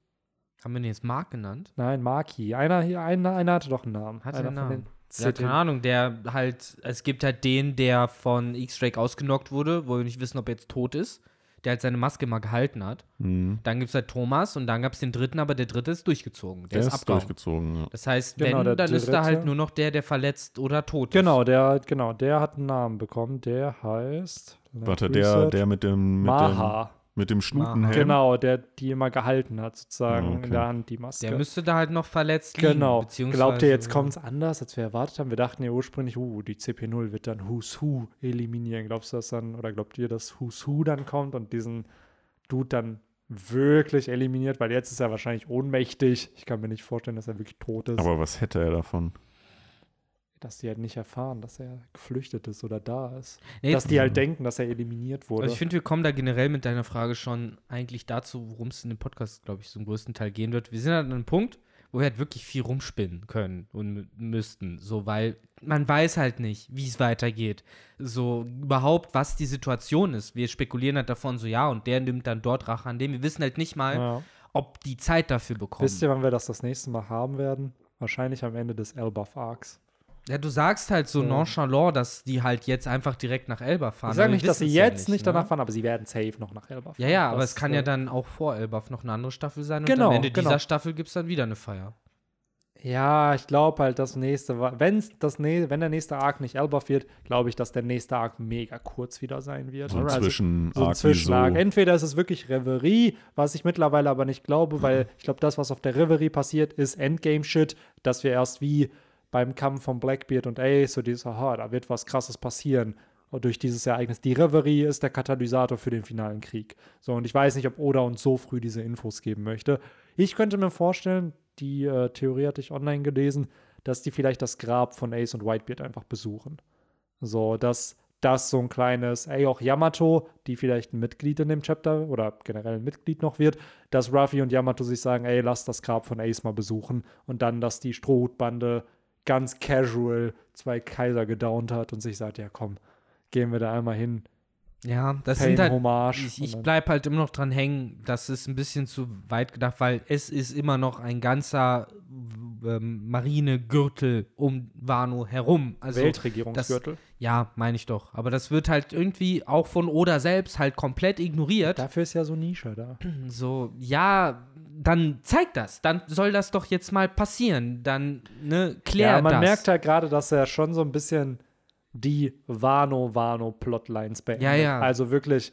Haben wir den jetzt Mark genannt? Nein, Maki. Einer, hier, einer, einer hatte doch einen Namen. Hat er einer einen Namen? Ja, keine Ahnung, der halt, es gibt halt den, der von X-Drake ausgenockt wurde, wo wir nicht wissen, ob er jetzt tot ist, der halt seine Maske mal gehalten hat. Mhm. Dann gibt es halt Thomas und dann gab es den dritten, aber der dritte ist durchgezogen. Der, Der ist, ist abgehauen. durchgezogen. Ja. Das heißt, Genau, wenn, der dann ist da halt dritte. nur noch der, der verletzt oder tot Genau, der, genau, der hat einen Namen bekommen. Der heißt. Warte, der, der mit dem, mit dem, Maha. Mit dem Schnutenhelm. Genau, der die immer gehalten hat, sozusagen okay. in der Hand die. Maske. Der müsste da halt noch verletzt liegen. genau. beziehungsweise- Glaubt ihr, jetzt kommt es anders, als wir erwartet haben? Wir dachten ja ursprünglich, uh, die CP0 wird dann Who's Who eliminieren. Glaubst du das dann, oder glaubt ihr, dass Who's Who dann kommt und diesen Dude dann wirklich eliminiert? Weil jetzt ist er wahrscheinlich ohnmächtig. Ich kann mir nicht vorstellen, dass er wirklich tot ist. Aber was hätte er davon? Dass die halt nicht erfahren, dass er geflüchtet ist oder da ist. Nee, dass die halt denken, dass er eliminiert wurde. Also ich finde, wir kommen da generell mit deiner Frage schon eigentlich dazu, worum es in dem Podcast, glaube ich, zum größten Teil gehen wird. Wir sind halt an einem Punkt, wo wir halt wirklich viel rumspinnen können und mü- müssten. So, weil man weiß halt nicht, wie es weitergeht. So überhaupt, was die Situation ist. Wir spekulieren halt davon so, ja, und der nimmt dann dort Rache an dem. Wir wissen halt nicht mal, ja. ob die Zeit dafür bekommen. Wisst ihr, wann wir das das nächste Mal haben werden? Wahrscheinlich am Ende des Elbaf Arcs. Ja, du sagst halt so nonchalant, dass die halt jetzt einfach direkt nach Elba fahren. Ich sage wir nicht, dass sie wissen's ja jetzt nicht, ne? danach fahren, aber sie werden safe noch nach Elbaf fahren. Ja, ja, aber Das, es kann ja äh, dann auch vor Elbaf noch eine andere Staffel sein und Genau, am Ende genau. dieser Staffel gibt es dann wieder eine Feier. Ja, ich glaube halt, das nächste, wenn's das nä- wenn der nächste Arc nicht Elbaf wird, glaube ich, dass der nächste Arc mega kurz wieder sein wird. So ein Also, Zwischen so ein Zwischenarc. so. Entweder ist es wirklich Reverie, was ich mittlerweile aber nicht glaube, weil ich glaube, das, was auf der Reverie passiert, ist Endgame-Shit, dass wir erst wie beim Kampf von Blackbeard und Ace, so dieses, aha, da wird was krasses passieren. Und durch dieses Ereignis. Die Reverie ist der Katalysator für den finalen Krieg. So, und ich weiß nicht, ob Oda uns so früh diese Infos geben möchte. Ich könnte mir vorstellen, die äh, Theorie hatte ich online gelesen, dass die vielleicht das Grab von Ace und Whitebeard einfach besuchen. So, dass das so ein kleines, ey, auch Yamato, die vielleicht ein Mitglied in dem Chapter oder generell ein Mitglied noch wird, dass Ruffy und Yamato sich sagen, ey, lass das Grab von Ace mal besuchen und dann, dass die Strohhutbande ganz casual zwei Kaiser gedownt hat und sich sagt, ja komm, gehen wir da einmal hin, Ja, das Pain sind halt. Hommage. Ich, ich bleib halt immer noch dran hängen, das ist ein bisschen zu weit gedacht, weil es ist immer noch ein ganzer ähm, Marinegürtel um Wano herum. Also, Weltregierungsgürtel. ja, meine ich doch. Aber das wird halt irgendwie auch von Oda selbst halt komplett ignoriert. Dafür ist ja so Nische da. So, ja, dann zeig das. Dann soll das doch jetzt mal passieren. Dann, ne, klär Ja, man das. merkt halt gerade, dass er schon so ein bisschen die Wano-Wano-Plotlines beendet. Ja, ja. Also wirklich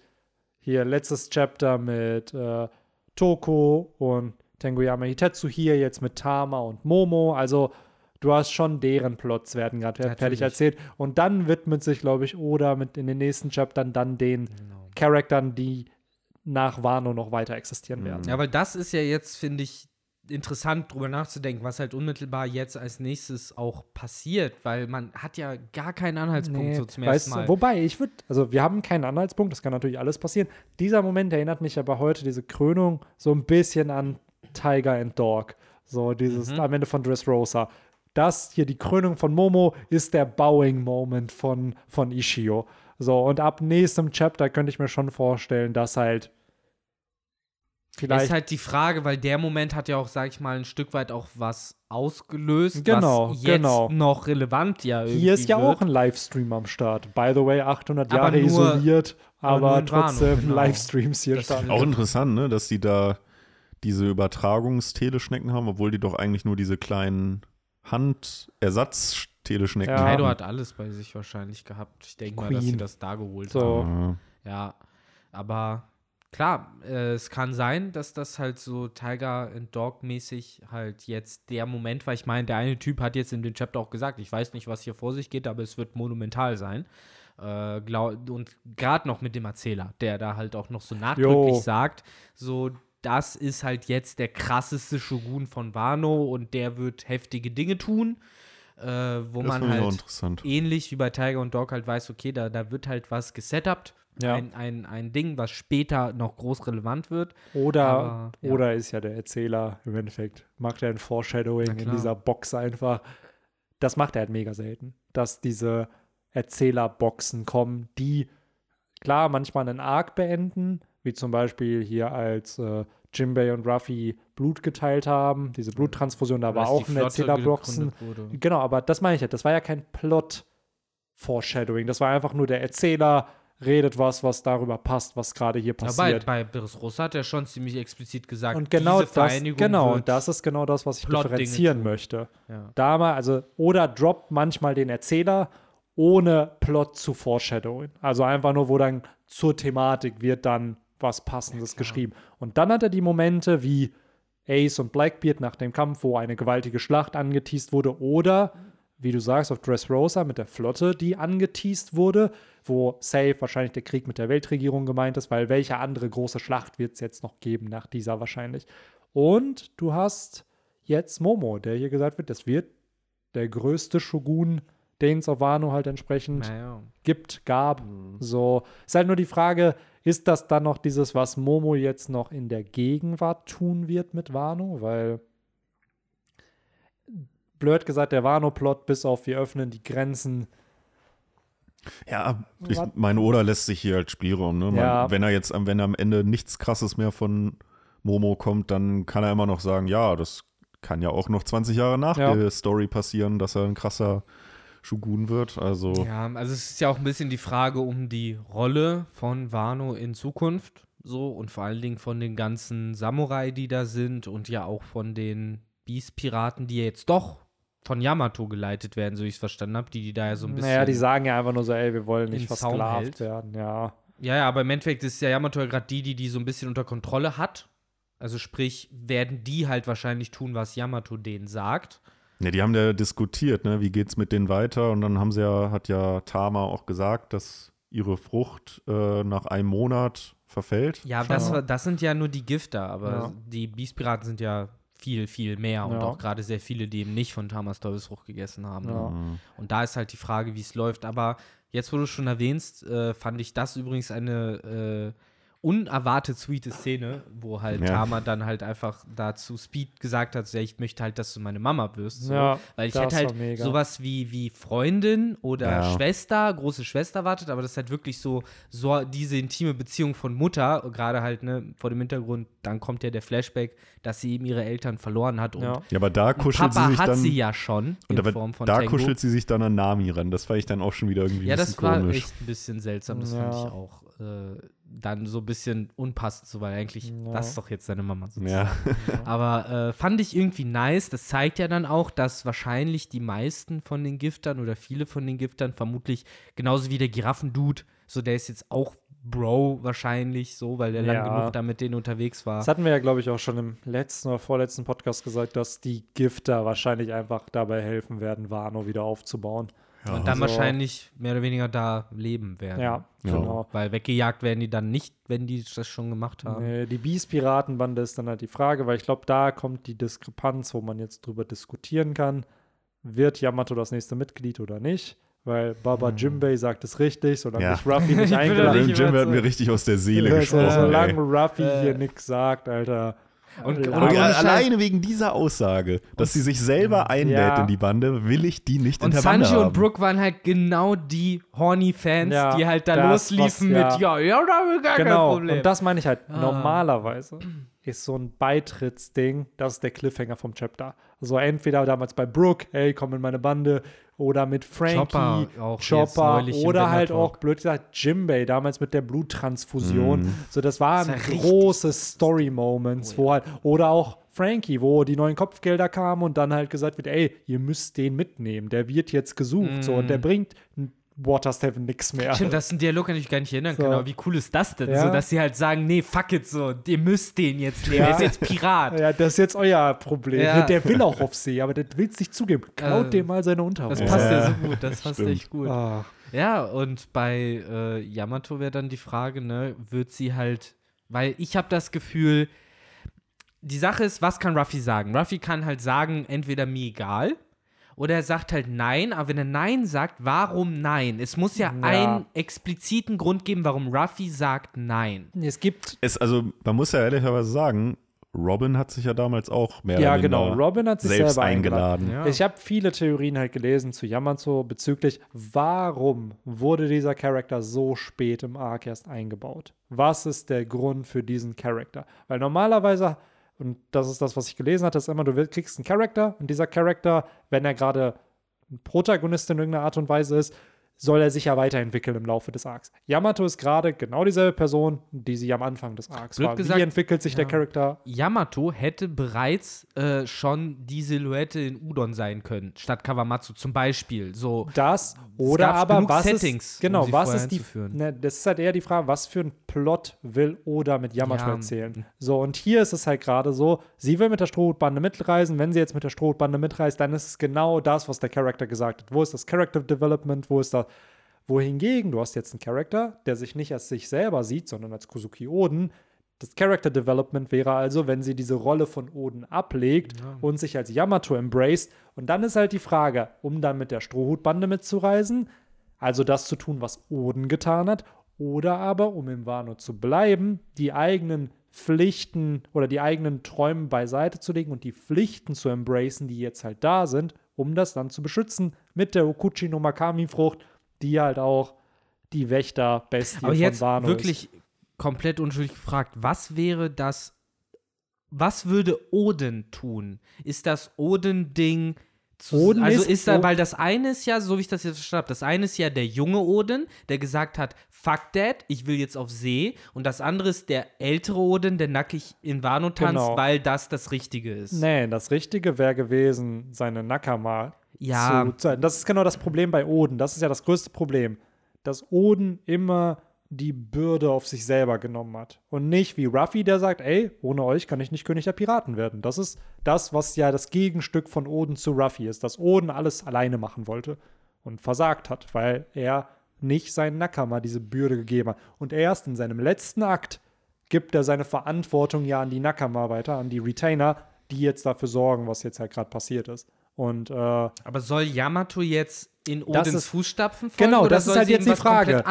hier letztes Chapter mit äh, Toko und Tenguyama Hitetsu hier, jetzt mit Tama und Momo. Also du hast schon deren Plots werden gerade fertig Natürlich. erzählt. Und dann widmet sich, glaube ich, Oda mit in den nächsten Chaptern dann den Genau. Charaktern, die nach Wano noch weiter existieren werden. Ja, weil das ist ja jetzt, finde ich, interessant, drüber nachzudenken, was halt unmittelbar jetzt als nächstes auch passiert, weil man hat ja gar keinen Anhaltspunkt Nee, so zum ersten du, Mal. Wobei, ich würde, also wir haben keinen Anhaltspunkt, das kann natürlich alles passieren. Dieser Moment erinnert mich aber heute, diese Krönung, so ein bisschen an Tiger and Dog. So dieses Mhm. am Ende von Dressrosa. Das hier, die Krönung von Momo, ist der Bowing-Moment von, von Ishio. So, und ab nächstem Chapter könnte ich mir schon vorstellen, dass halt vielleicht. ist halt die Frage, weil der Moment hat ja auch, sag ich mal, ein Stück weit auch was ausgelöst, Genau, was jetzt genau. noch relevant ja irgendwie hier ist ja wird. auch ein Livestream am Start. By the way, 800 Aber Jahre nur- isoliert, aber aber, trotzdem genau. Livestreams hier Das- starten. Auch interessant, ne, dass die da diese Übertragungsteleschnecken haben, obwohl die doch eigentlich nur diese kleinen Handersatzteleschnecken Ja. haben. Kaido hat alles bei sich wahrscheinlich gehabt. Ich denke mal, dass sie das da geholt So. haben. Ja, aber klar, äh, es kann sein, dass das halt so Tiger and Dog mäßig halt jetzt der Moment war. Ich meine, der eine Typ hat jetzt in dem Chapter auch gesagt, ich weiß nicht, was hier vor sich geht, aber es wird monumental sein. Äh, glaub, und gerade noch mit dem Erzähler, der da halt auch noch so nachdrücklich Jo. sagt, so das ist halt jetzt der krasseste Shogun von Wano und der wird heftige Dinge tun, äh, wo Das man halt ähnlich wie bei Tiger und Dog halt weiß, okay, da, da wird halt was gesetupt. Ja. Ein, ein, ein Ding, was später noch groß relevant wird. Oder, Aber, ja. oder ist ja der Erzähler im Endeffekt, macht er ein Foreshadowing in dieser Box einfach. Das macht er halt mega selten, dass diese Erzählerboxen kommen, die klar manchmal einen Arc beenden, wie zum Beispiel hier als äh, Jimbei und Ruffy Blut geteilt haben, diese Bluttransfusion, da war auch ein Erzählerboxen. Genau, aber das meine ich ja, das war ja kein Plot-Foreshadowing, das war einfach nur der Erzähler redet was, was darüber passt, was gerade hier Ja, bei, passiert. bei Beres Rossa hat er schon ziemlich explizit gesagt, Und genau diese das, Vereinigung genau, und das ist genau das, was ich Plot-Dinge differenzieren möchte. ja. Da mal, also, oder droppt manchmal den Erzähler, ohne Plot zu foreshadowen. Also einfach nur, wo dann zur Thematik wird dann was Passendes geschrieben. Und dann hat er die Momente wie Ace und Blackbeard nach dem Kampf, wo eine gewaltige Schlacht angeteased wurde, oder wie du sagst, auf Dressrosa mit der Flotte, die angeteased wurde, wo safe wahrscheinlich der Krieg mit der Weltregierung gemeint ist, weil welche andere große Schlacht wird es jetzt noch geben nach dieser wahrscheinlich. Und du hast jetzt Momo, der hier gesagt wird, das wird der größte Shogun, den es auf Wano halt entsprechend Naja. gibt, gab. So, ist halt nur die Frage, ist das dann noch dieses, was Momo jetzt noch in der Gegenwart tun wird mit Wano? Weil, blöd gesagt, der Wano-Plot, bis auf wir öffnen die Grenzen. Ja, ich meine, Oda lässt sich hier halt Spielraum. Ne? Man, Ja. Wenn er jetzt am, wenn am Ende nichts krasses mehr von Momo kommt, dann kann er immer noch sagen, ja, das kann ja auch noch 20 Jahre nach Ja. der Story passieren, dass er ein krasser Shogun wird. Also Ja, also es ist ja auch ein bisschen die Frage um die Rolle von Wano in Zukunft. So und vor allen Dingen von den ganzen Samurai, die da sind und ja auch von den Beast-Piraten, die ja jetzt doch von Yamato geleitet werden, so ich es verstanden habe, die, die da ja so ein bisschen. Naja, die sagen ja einfach nur so, ey, wir wollen nicht versklavt werden. Ja. Ja, ja, aber im Endeffekt ist ja Yamato ja gerade die, die die so ein bisschen unter Kontrolle hat. Also sprich, werden die halt wahrscheinlich tun, was Yamato denen sagt. Ja, die haben ja diskutiert, ne? wie geht's mit denen weiter? Und dann haben sie ja, hat ja Tama auch gesagt, dass ihre Frucht äh, nach einem Monat verfällt. Ja, das, das sind ja nur die Gifter, aber Ja. die Beast-Piraten sind ja viel, viel mehr und Ja. auch gerade sehr viele, die eben nicht von Tamas Teufelsfrucht gegessen haben. Ja. Und da ist halt die Frage, wie es läuft. Aber jetzt, wo du es schon erwähnst, äh, fand ich das übrigens eine äh, unerwartet sweete Szene, wo halt Ja. Tama dann halt einfach dazu Speed gesagt hat, so, ja, ich möchte halt, dass du meine Mama wirst. So. Ja, Weil ich das hätte halt war mega. sowas wie, wie Freundin oder Ja. Schwester, große Schwester erwartet, aber das ist halt wirklich so, so diese intime Beziehung von Mutter, gerade halt ne, vor dem Hintergrund, dann kommt ja der Flashback, dass sie eben ihre Eltern verloren hat und Ja. Ja, aber da kuschelt Papa sie sich hat dann. sie ja schon und in Form von da Tengu. kuschelt sie sich dann an Nami ran. Das fand ich dann auch schon wieder irgendwie Ja, ein das bisschen war komisch. echt ein bisschen seltsam. Das fand Ja. ich auch äh, dann so ein bisschen unpassend, so, weil eigentlich, Ja. das ist doch jetzt deine Mama sozusagen. ja. Aber äh, fand ich irgendwie nice. Das zeigt ja dann auch, dass wahrscheinlich die meisten von den Giftern oder viele von den Giftern vermutlich genauso wie der Giraffendude, so der ist jetzt auch Bro wahrscheinlich so, weil der Ja. lang genug da mit denen unterwegs war. Das hatten wir ja, glaube ich, auch schon im letzten oder vorletzten Podcast gesagt, dass die Gifter wahrscheinlich einfach dabei helfen werden, Wano wieder aufzubauen. Ja, Und dann so. wahrscheinlich mehr oder weniger da leben werden. Ja, genau. Weil weggejagt werden die dann nicht, wenn die das schon gemacht haben. Nee, die Beast-Piratenbande ist dann halt die Frage, weil ich glaube, da kommt die Diskrepanz, wo man jetzt drüber diskutieren kann. Wird Yamato das nächste Mitglied oder nicht? Weil Baba Jimbei sagt es richtig, solange Ja. sich Ruffy Ich nicht eingeladen nicht Jim, Jim immer hat mir richtig aus der Seele gesprochen. Solange Ruffy Äh. hier nichts sagt, Alter. Und- und- Und alleine wegen dieser Aussage, dass sie sich selber einlädt Ja. in die Bande, will ich die nicht in Und der Bande Sanji und haben. Brooke waren halt genau die horny Fans, Ja, die halt da losliefen was- mit, ja, ja, da haben wir gar kein Genau, Problem. und das meine ich halt. Ah. Normalerweise ist so ein Beitrittsding, das ist der Cliffhanger vom Chapter. Also entweder damals bei Brooke, hey, komm in meine Bande, oder mit Frankie, Chopper Chopper, oder halt auch, blöd gesagt, Jimbei, damals mit der Bluttransfusion. Mhm. So, das waren Das große Story-Moments, wo halt, oder auch Frankie, wo die neuen Kopfgelder kamen und dann halt gesagt wird, ey, ihr müsst den mitnehmen, der wird jetzt gesucht, so, und der bringt Water Seven nix mehr. Stimmt, das ist ein Dialog, an den ich gar nicht erinnern So. kann. Aber wie cool ist das denn? Ja. So, dass sie halt sagen, nee, fuck it, so, ihr müsst den jetzt nehmen. Ja. Er ist jetzt Pirat. Ja, das ist jetzt euer Problem. Ja. Der will auch auf See, aber der will es nicht zugeben. Klaut Äh, dem mal seine Unterhose. Das passt ja, Ja. so gut, das passt Stimmt. echt gut. Ah, Ja, und bei äh, Yamato wäre dann die Frage, ne, wird sie halt, weil ich habe das Gefühl, die Sache ist, was kann Ruffy sagen? Ruffy kann halt sagen, entweder mir egal oder er sagt halt nein, aber wenn er nein sagt, warum nein? Es muss ja, Ja. einen expliziten Grund geben, warum Ruffy sagt nein. es gibt. Es, also, man muss ja ehrlicherweise sagen, Robin hat sich ja damals auch mehr Ja, oder minder genau. Robin hat sich selbst selber eingeladen. eingeladen. Ja. Ich habe viele Theorien halt gelesen zu Yamato bezüglich, warum wurde dieser Charakter so spät im Arc erst eingebaut? Was ist der Grund für diesen Charakter? Weil normalerweise, und das ist das, was ich gelesen hatte, ist immer, du kriegst einen Charakter und dieser Charakter, wenn er gerade ein Protagonist in irgendeiner Art und Weise ist, soll er sich ja weiterentwickeln im Laufe des Arcs. Yamato ist gerade genau dieselbe Person, die sie am Anfang des Arcs Blöd war. gesagt, Wie entwickelt sich der ja. Charakter? Yamato hätte bereits äh, schon die Silhouette in Udon sein können, statt Kawamatsu zum Beispiel. So, Das oder aber was Settings, ist, genau, um was ist die, ne, das ist halt eher die Frage, was für ein Plot will Oda mit Yamato Ja. erzählen. So, und hier ist es halt gerade so, sie will mit der Strohhutbande mitreisen, wenn sie jetzt mit der Strohhutbande mitreist, dann ist es genau das, was der Charakter gesagt hat. Wo ist das Character Development, wo ist da, wohingegen, du hast jetzt einen Charakter, der sich nicht als sich selber sieht, sondern als Kuzuki Oden, das Character Development wäre also, wenn sie diese Rolle von Oden ablegt und sich als Yamato embraced. Und dann ist halt die Frage, um dann mit der Strohhutbande mitzureisen, also das zu tun, was Oden getan hat, oder aber, um im Wano zu bleiben, die eigenen Pflichten oder die eigenen Träume beiseite zu legen und die Pflichten zu embracen, die jetzt halt da sind, um das dann zu beschützen mit der Okuchi no Makami-Frucht, die halt auch die Wächter-Bestie Aber von jetzt Wano wirklich komplett unschuldig gefragt, was wäre das, was würde Odin tun? Ist das Odin-Ding zu, Odin also ist ist da, weil das eine ist ja, so wie ich das jetzt verstanden habe, das eine ist ja der junge Odin, der gesagt hat, fuck that, ich will jetzt auf See und das andere ist der ältere Odin, der nackig in Wano tanzt, Genau. weil das das Richtige ist. Nee, das Richtige wäre gewesen, seine Nakama Ja. zu zeigen. Das ist genau das Problem bei Oden. Das ist ja das größte Problem. Dass Oden immer die Bürde auf sich selber genommen hat. Und nicht wie Ruffy, der sagt, ey, ohne euch kann ich nicht König der Piraten werden. Das ist das, was ja das Gegenstück von Oden zu Ruffy ist, dass Oden alles alleine machen wollte und versagt hat, weil er nicht seinen Nakama diese Bürde gegeben hat. Und erst in seinem letzten Akt gibt er seine Verantwortung ja an die Nakama weiter, an die Retainer, die jetzt dafür sorgen, was jetzt halt gerade passiert ist. Und äh, Aber soll Yamato jetzt in Odins ist- Fußstapfen folgen? genau, oder das ist soll halt jetzt die Frage.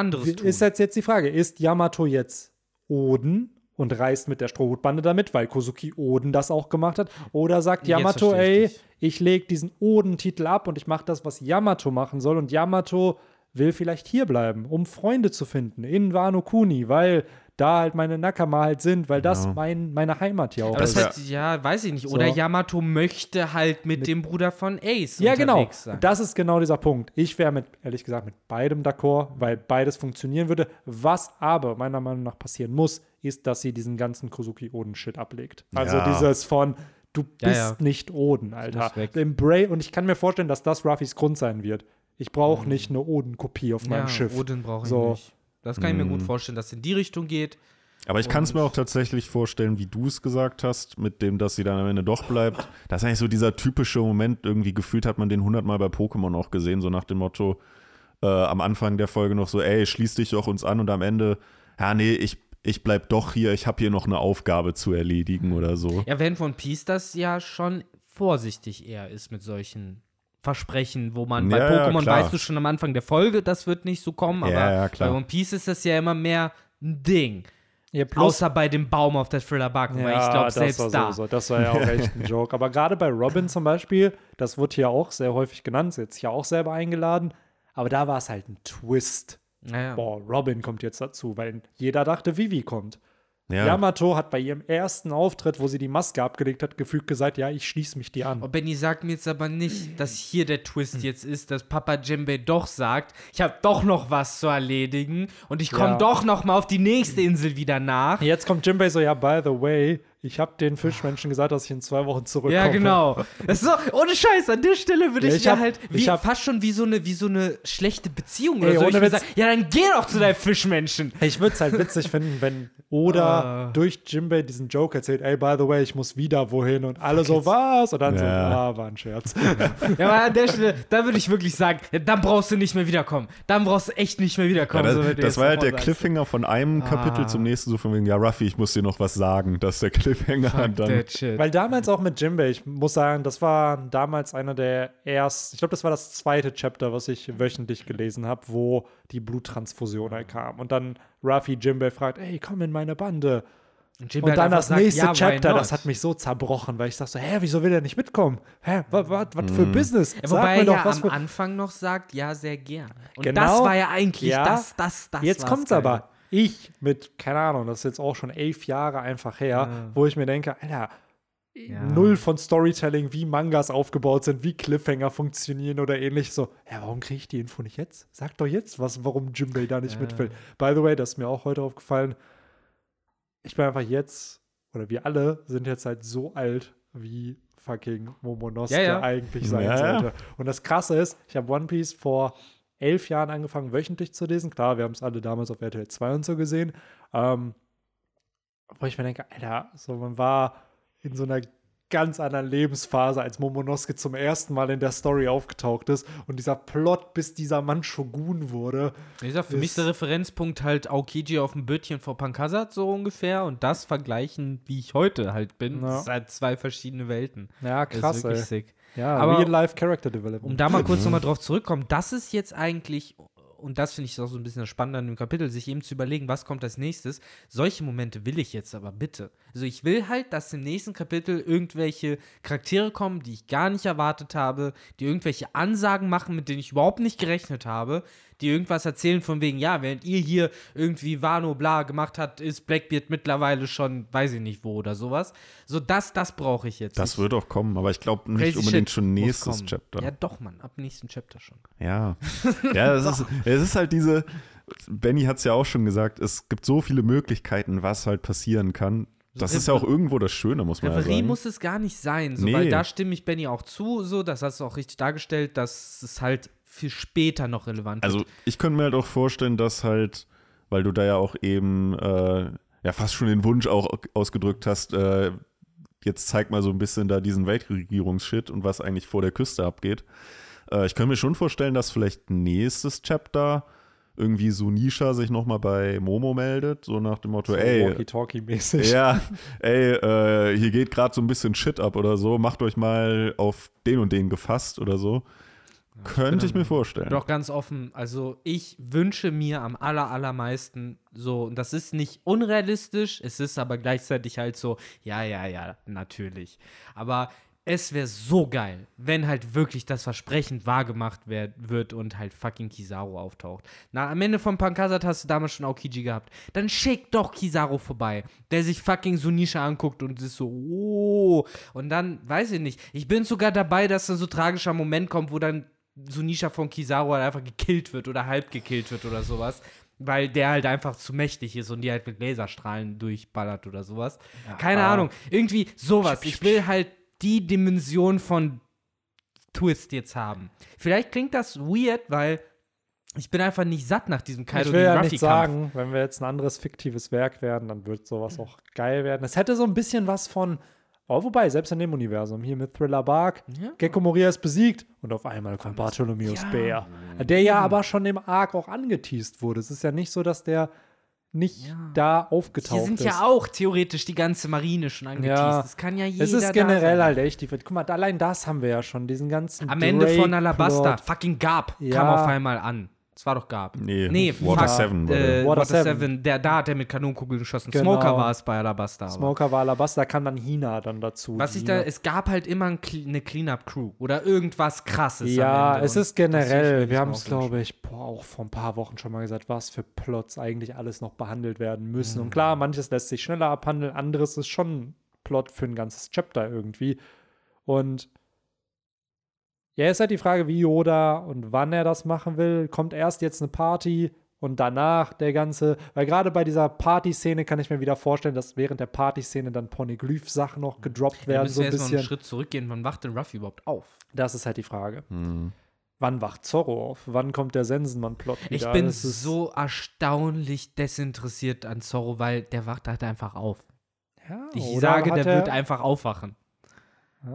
Ist jetzt, jetzt die Frage, ist Yamato jetzt Oden und reist mit der Strohhutbande damit, weil Kozuki Oden das auch gemacht hat? Oder sagt Yamato, ey, ich ich lege diesen Oden-Titel ab und ich mache das, was Yamato machen soll und Yamato will vielleicht hier bleiben, um Freunde zu finden in Wano Kuni, weil da halt meine Nakama halt sind, weil das Ja. mein, meine Heimat ja auch Aber ist. das heißt, ja, weiß ich nicht. Oder So. Yamato möchte halt mit, dem Bruder von Ace Ja, genau. sein. Das ist genau dieser Punkt. Ich wäre mit, ehrlich gesagt, mit beidem d'accord, weil beides funktionieren würde. Was aber meiner Meinung nach passieren muss, ist, dass sie diesen ganzen Kozuki-Oden-Shit ablegt. Also Ja. dieses von, du bist ja. nicht Oden, Alter. weg. Embra und ich kann mir vorstellen, dass das Ruffys Grund sein wird. Ich brauche nicht eine Oden-Kopie auf meinem ja, Schiff. Odin brauche ich So. nicht. Das kann ich mir gut Mhm. vorstellen, dass es in die Richtung geht. Aber ich kann es mir auch tatsächlich vorstellen, wie du es gesagt hast, mit dem, dass sie dann am Ende doch bleibt. Das ist eigentlich so dieser typische Moment, irgendwie gefühlt hat man den hundertmal bei Pokémon auch gesehen, so nach dem Motto, äh, am Anfang der Folge noch so, ey, schließ dich doch uns an und am Ende, ja, nee, ich, ich bleib doch hier, ich habe hier noch eine Aufgabe zu erledigen oder so. Ja, wenn von Peace das ja schon vorsichtig eher ist mit solchen Versprechen, wo man bei Ja, ja, Pokémon klar. weißt du schon am Anfang der Folge, das wird nicht so kommen, aber Ja, ja, klar. bei One Piece ist das ja immer mehr ein Ding. Ja, Außer bei dem Baum auf der Thriller-Backen, weil ich glaube, das selbst war da. sowieso- Das war ja auch echt ein Joke. Aber gerade bei Robin zum Beispiel, das wird hier auch sehr häufig genannt, ist jetzt hier auch selber eingeladen. Aber da war es halt ein Twist. Boah, Robin kommt jetzt dazu, weil jeder dachte, Vivi kommt. Ja, Yamato hat bei ihrem ersten Auftritt, wo sie die Maske abgelegt hat, gefühlt gesagt, ja, ich schließe mich dir an. Und Benny sagt mir jetzt aber nicht, dass hier der Twist jetzt ist, dass Papa Jimbe doch sagt, ich habe doch noch was zu erledigen und ich komme Ja. doch noch mal auf die nächste Insel wieder nach. Jetzt kommt Jimbei so, ja, by the way, ich habe den Fischmenschen gesagt, dass ich in zwei Wochen zurückkomme. Ja, genau. Das ist so, ohne Scheiß, an der Stelle würde Ja, ich, ich mir hab- halt wie, ich hab- fast schon wie so, eine, wie so eine schlechte Beziehung oder Ey, so. Ich sagen, ja, dann geh doch zu deinem Fischmenschen. Ich würde es halt witzig finden, wenn Oda Ah. durch Jimbei diesen Joke erzählt, ey, by the way, ich muss wieder wohin und alle so, was? Und dann so, Ja. ah, war ein Scherz. Ja, aber an der Stelle, da würde ich wirklich sagen, ja, dann brauchst du nicht mehr wiederkommen. Dann brauchst du echt nicht mehr Ja, wiederkommen. das, so, das war halt der. Cliffhanger von einem Kapitel Ah. zum nächsten, so von wegen, ja, Ruffy, ich muss dir noch was sagen. Das ist der Cliffhanger. Fuck und dann, that shit. Weil damals auch mit Jimbei, ich muss sagen, das war damals einer der ersten, ich glaube, das war das zweite Chapter, was ich wöchentlich gelesen habe, wo die Bluttransfusion halt kam. Und dann Ruffy Jimbei fragt, ey, komm in meine Bande. Und, Jimbe Und dann das sagt, nächste ja, Chapter, das hat mich so zerbrochen, weil ich dachte so, hä, wieso will er nicht mitkommen? Hä, was für Business? Ja, Sag wobei mir er doch, ja was am für Anfang noch sagt, ja, sehr gern. Und Genau. das war ja eigentlich Ja. das, das, das. Jetzt kommt's Geile. aber. Ich mit, keine Ahnung, das ist jetzt auch schon elf Jahre einfach her, Ja. wo ich mir denke, Alter, Ja. null von Storytelling, wie Mangas aufgebaut sind, wie Cliffhanger funktionieren oder ähnlich. So, ja, warum kriege ich die Info nicht jetzt? Sag doch jetzt, was, warum Jimbei da nicht Ja. mit will. By the way, das ist mir auch heute aufgefallen. Ich bin einfach jetzt, oder wir alle sind jetzt halt so alt, wie fucking Momonosuke Ja, eigentlich sein sollte. Und das Krasse ist, ich habe One Piece vor elf Jahren angefangen, wöchentlich zu lesen. Klar, wir haben es alle damals auf RTL 2 und so gesehen. Ähm, wo ich mir denke, Alter, so man war in so einer ganz anderen Lebensphase, als Momonosuke zum ersten Mal in der Story aufgetaucht ist und dieser Plot, bis dieser Mann Shogun wurde. Wie gesagt, für mich der Referenzpunkt halt Aokiji auf dem Bötchen vor Pankasat so ungefähr und das vergleichen, wie ich heute halt bin. Ja. Das sind halt zwei verschiedene Welten. Ja, Das krass, ist wirklich ey. sick. Ja, Aber- Real-Life Character Development. Um da mal kurz nochmal drauf zurückkommen, das ist jetzt eigentlich, und das finde ich auch so ein bisschen das Spannende an dem Kapitel, sich eben zu überlegen, was kommt als nächstes. Solche Momente will ich jetzt aber bitte. Also ich will halt, dass im nächsten Kapitel irgendwelche Charaktere kommen, die ich gar nicht erwartet habe, die irgendwelche Ansagen machen, mit denen ich überhaupt nicht gerechnet habe, die irgendwas erzählen von wegen, ja, während ihr hier irgendwie Wano bla gemacht habt, ist Blackbeard mittlerweile schon, weiß ich nicht wo oder sowas. So das, das brauche ich jetzt. das ich, wird auch kommen, aber ich glaube nicht unbedingt Shit schon nächstes. Chapter. Ja, doch, Mann, ab nächsten Chapter schon. Ja. Ja, es ist, es ist halt diese. Benny hat es ja auch schon gesagt, es gibt so viele Möglichkeiten, was halt passieren kann. Das ist ja auch irgendwo das Schöne, muss man ja Reverie sagen. muss es gar nicht sein, so, Nee. weil da stimme ich Benny auch zu, so, das hast du auch richtig dargestellt, dass es halt für später noch relevant Also wird. ich könnte mir halt auch vorstellen, dass halt, weil du da ja auch eben äh, ja fast schon den Wunsch auch ausgedrückt hast, äh, jetzt zeig mal so ein bisschen da diesen Weltregierungsshit und was eigentlich vor der Küste abgeht. Äh, ich könnte mir schon vorstellen, dass vielleicht nächstes Chapter irgendwie so Nisha sich nochmal bei Momo meldet, so nach dem Motto, so ey, Walkie-Talkie-mäßig. ja, ey, äh, hier geht gerade so ein bisschen Shit ab oder so, macht euch mal auf den und den gefasst oder so. Könnte ich mir vorstellen. Doch ganz offen, also ich wünsche mir am aller, allermeisten so, und das ist nicht unrealistisch, es ist aber gleichzeitig halt so, ja, ja, ja, natürlich. Aber es wäre so geil, wenn halt wirklich das Versprechen wahrgemacht wird und halt fucking Kizaru auftaucht. Na, am Ende von Pankasat hast du damals schon Aokiji gehabt. Dann schick doch Kizaru vorbei, der sich fucking Sunisha anguckt und ist so, oh. Und dann, weiß ich nicht, ich bin sogar dabei, dass dann so tragischer Moment kommt, wo dann Sunisha von Kizaru halt einfach gekillt wird oder halb gekillt wird oder sowas. Weil der halt einfach zu mächtig ist und die halt mit Laserstrahlen durchballert oder sowas. Keine Ahnung. Irgendwie sowas. Ich will halt die Dimension von Twist jetzt haben. Vielleicht klingt das weird, weil Ich bin einfach nicht satt nach diesem Kaido ich will ja nicht sagen, wenn wir jetzt ein anderes fiktives Werk werden, dann wird sowas auch geil werden. Es hätte so ein bisschen was von, oh, wobei, selbst in dem Universum, hier mit Thriller Bark, Ja. Gecko Moria ist besiegt und auf einmal kommt Bartholomeus Bär. Der ja aber schon im Arc auch angeteased wurde. Es ist ja nicht so, dass der nicht Ja. da aufgetaucht Hier sind ist. ja auch theoretisch die ganze Marine schon angeteased. Ja. Das kann ja jeder es ist generell halt echt die. Guck mal, allein das haben wir ja schon, diesen ganzen. Am Ende von. Alabasta, fucking Gab, kam Ja. auf einmal an. Es war doch Gab. Nee, nee Water fuck, 7 war Äh. Water Water Seven. 7, der, da hat er mit Kanonenkugeln geschossen. Genau. Smoker war es bei Alabasta. Aber. Smoker war Alabasta, da kam dann Hina dann dazu. Was ich da, es gab halt immer ein, eine Cleanup-Crew oder irgendwas krasses. Ja, am Ende. es ist generell, wir haben es, glaube ich, boah, auch vor ein paar Wochen schon mal gesagt, was für Plots eigentlich alles noch behandelt werden müssen. Mhm. Und klar, manches lässt sich schneller abhandeln, anderes ist schon ein Plot für ein ganzes Chapter irgendwie. Und ja, ist halt die Frage, wie Yoda und wann er das machen will. Kommt erst jetzt eine Party und danach der ganze, weil gerade bei dieser Party-Szene kann ich mir wieder vorstellen, dass während der Party-Szene dann Poneglyph-Sachen noch gedroppt Ja, werden, müssen so wir ein einen bisschen. Schritt zurückgehen. Wann wacht denn Ruffy überhaupt auf? Das ist halt die Frage. Hm. Wann wacht Zorro auf? Wann kommt der Sensenmann-Plot wieder? Ich bin so erstaunlich desinteressiert an Zorro, weil der wacht halt einfach auf. Ja, Ich sage, der er- wird einfach aufwachen.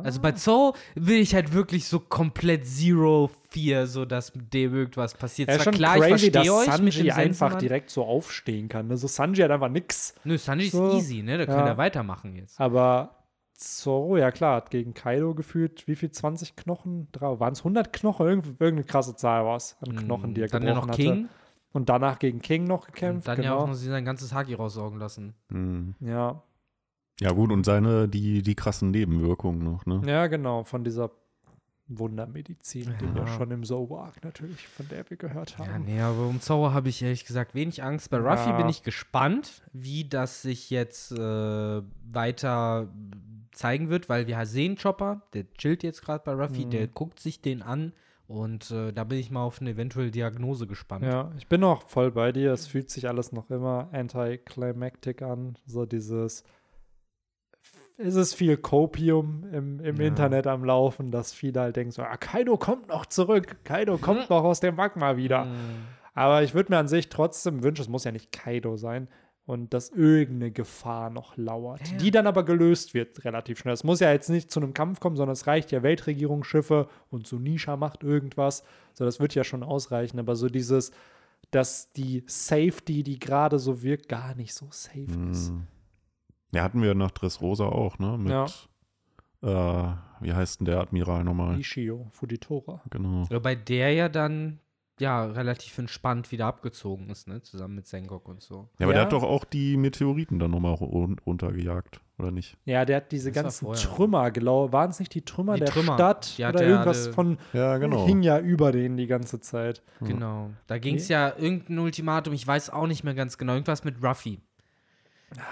Also bei Zorro will ich halt wirklich so komplett Zero Fear, so dass mit dem irgendwas passiert. Ja, Zwar schon klar, ich crazy, dass verstehe euch mit Sanji dem einfach Sensenmann. direkt so aufstehen kann. Ne? So Sanji hat einfach nix. Nö, Sanji So, ist easy, ne? Da ja. kann er weitermachen jetzt. Aber Zorro, ja klar, hat gegen Kaido gefühlt, wie viel? 20 Knochen? Waren es 100 Knochen? Irgend, irgendeine krasse Zahl war es an Knochen, die er Hm, Dann ja gebrochen noch hatte. King. Und danach gegen King noch Und gekämpft. dann ja auch genau. noch sie sein ganzes Haki raussaugen lassen. Hm. ja. Ja, gut, und seine, die, die krassen Nebenwirkungen noch, ne? ja, genau, von dieser Wundermedizin, die wir Ja. schon im Zowak natürlich, von der wir gehört haben. Ja, nee, aber um Zorro habe ich ehrlich gesagt wenig Angst. Bei Ruffy Ja. bin ich gespannt, wie das sich jetzt äh, weiter zeigen wird, weil wir sehen Chopper, der chillt jetzt gerade bei Ruffy, Mhm. der guckt sich den an und äh, da bin ich mal auf eine eventuelle Diagnose gespannt. Ja, ich bin auch voll bei dir. Es fühlt sich alles noch immer anticlimactic an. So dieses. Es ist viel Copium im, im Ja. Internet am Laufen, dass viele halt denken: so, ah, Kaido kommt noch zurück. Kaido kommt noch aus dem Magma wieder. Mhm. Aber ich würde mir an sich trotzdem wünschen, es muss ja nicht Kaido sein, und dass irgendeine Gefahr noch lauert, Ja. die dann aber gelöst wird relativ schnell. Es muss ja jetzt nicht zu einem Kampf kommen, sondern es reicht ja Weltregierungsschiffe und so Nisha macht irgendwas. So, das wird ja schon ausreichen. Aber so dieses, dass die Safety, die gerade so wirkt, gar nicht so safe ist. Hm. Ja, hatten wir nach Dressrosa auch, ne? Mit, äh, wie heißt denn der Admiral nochmal? Ishio, Fujitora. Genau. Wobei der ja dann ja relativ entspannt wieder abgezogen ist, ne? Zusammen mit Sengok und so. Ja, aber Ja. der hat doch auch die Meteoriten dann nochmal run runtergejagt, oder nicht? Ja, der hat diese Das ganzen. Trümmer, glaube Waren es nicht die Trümmer Die der Trümmer, Stadt? hat Oder er irgendwas alle- von. Ja, genau. Hing ja über denen die ganze Zeit. Ja. Genau. Da ging es ja irgendein Ultimatum, ich weiß auch nicht mehr ganz genau. Irgendwas mit Ruffy.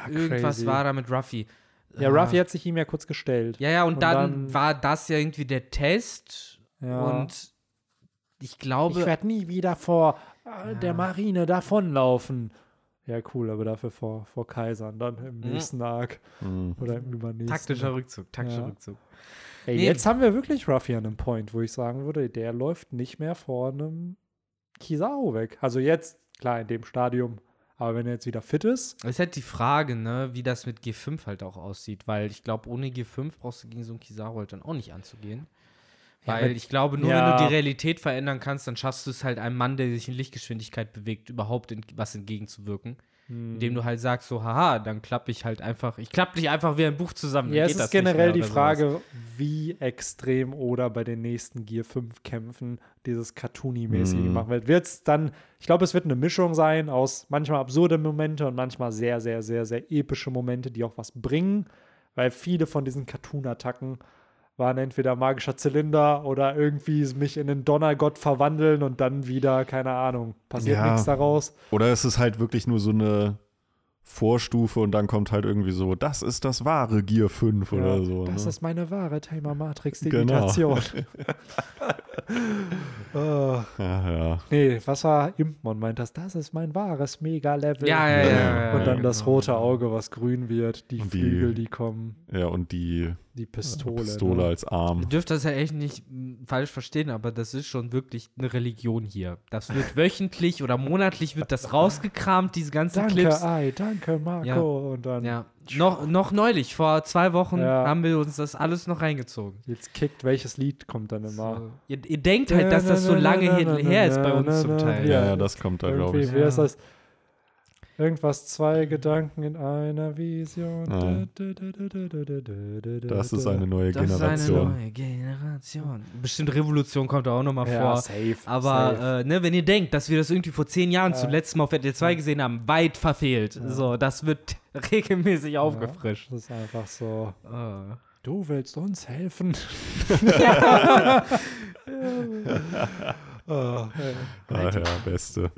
Irgendwas Ah, crazy. war da mit Ruffy. Ja, Ah. Ruffy hat sich ihm ja kurz gestellt. Ja, ja, und, Und dann, dann- war das ja irgendwie der Test. Ja. Und ich glaube. ich werde nie wieder vor äh, Ja. der Marine davonlaufen. Ja, cool, aber dafür vor, vor Kaisern dann im Mhm. nächsten Arc Hm. oder im übernächsten. taktischer Rückzug, taktischer Ja. Rückzug. Ey, Nee. jetzt haben wir wirklich Ruffy an einem Point, wo ich sagen würde, der läuft nicht mehr vor einem Kizaru weg. Also jetzt, klar, in dem Stadium. Aber wenn er jetzt wieder fit ist, Es ist halt die Frage, ne, wie das mit G5 halt auch aussieht, weil ich glaube, ohne G5 brauchst du gegen so einen Kizaru halt dann auch nicht anzugehen. Ja, Weil aber- ich glaube, nur ja. wenn du die Realität verändern kannst, dann schaffst du es halt einem Mann, der sich in Lichtgeschwindigkeit bewegt, überhaupt in, was entgegenzuwirken. Hm. Indem du halt sagst, so, haha, dann klappe ich halt einfach, ich klappe dich einfach wie ein Buch zusammen. dann Ja, es ist generell die oder sowas. Frage, wie extrem oder bei den nächsten Gear 5 Kämpfen dieses Cartoony-mäßige machen wird. Wird es dann, ich glaube, es wird eine Mischung sein aus manchmal absurde Momente und manchmal sehr, sehr, sehr, sehr epische Momente, die auch was bringen, weil viele von diesen Cartoon-Attacken waren entweder magischer Zylinder oder irgendwie mich in einen Donnergott verwandeln und dann wieder, keine Ahnung, passiert Ja. nichts daraus. Oder es ist halt wirklich nur so eine Vorstufe und dann kommt halt irgendwie so, das ist das wahre Gear 5 Ja, oder so. Das ne? ist meine wahre Timer Matrix Genau. Digitation. oh. ja, ja. Nee, was war Impmon meint das? Das ist mein wahres Mega-Level. Ja, ja, ja. ja, Und dann das genau, rote genau. Auge, was grün wird, die Und die- Flügel, die kommen. ja, und die Die Pistole. Pistole ne? als Arm. Ihr dürft das ja echt nicht m, falsch verstehen, aber das ist schon wirklich eine Religion hier. Das wird wöchentlich oder monatlich wird das rausgekramt, diese ganzen Danke, Clips. Ei, danke, Marco. Ja. Und dann Ja, noch, noch neulich, vor zwei Wochen, Ja. haben wir uns das alles noch reingezogen. jetzt kickt, welches Lied kommt dann immer. So. Ihr, ihr denkt halt, dass das so lange hin- her ist bei uns zum Teil. Ja, ja, das kommt da, glaube ich. wie Ja. das? Irgendwas, zwei Gedanken in einer Vision. Ja. Das ist eine neue Das ist Generation. eine neue Generation. Bestimmt Revolution kommt da auch noch mal ja, vor. safe. Aber safe. äh, ne, wenn ihr denkt, dass wir das irgendwie vor zehn Jahren Ja. zuletzt mal auf RTL 2 gesehen haben, weit verfehlt. So, das wird regelmäßig aufgefrischt. das ist einfach so. Ah. Du willst uns helfen? oh, ey. Ah, ja, beste.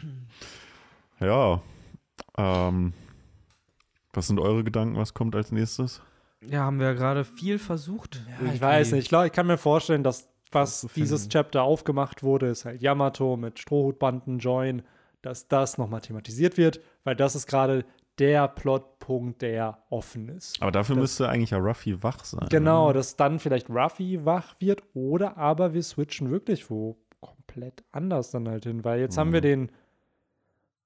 Ja. Ähm, was sind eure Gedanken? Was kommt als nächstes? Ja, haben wir gerade viel versucht. Ja, ich weiß nicht. Ich, ich kann mir vorstellen, dass was dieses. Chapter aufgemacht wurde, ist halt Yamato mit Strohhutbanden, Join, dass das nochmal thematisiert wird, weil das ist gerade der Plotpunkt, der offen ist. Aber dafür Das- müsste eigentlich ja Ruffy wach sein. Genau, oder? dass dann vielleicht Ruffy wach wird oder aber wir switchen wirklich wo komplett anders dann halt hin, weil jetzt haben wir den,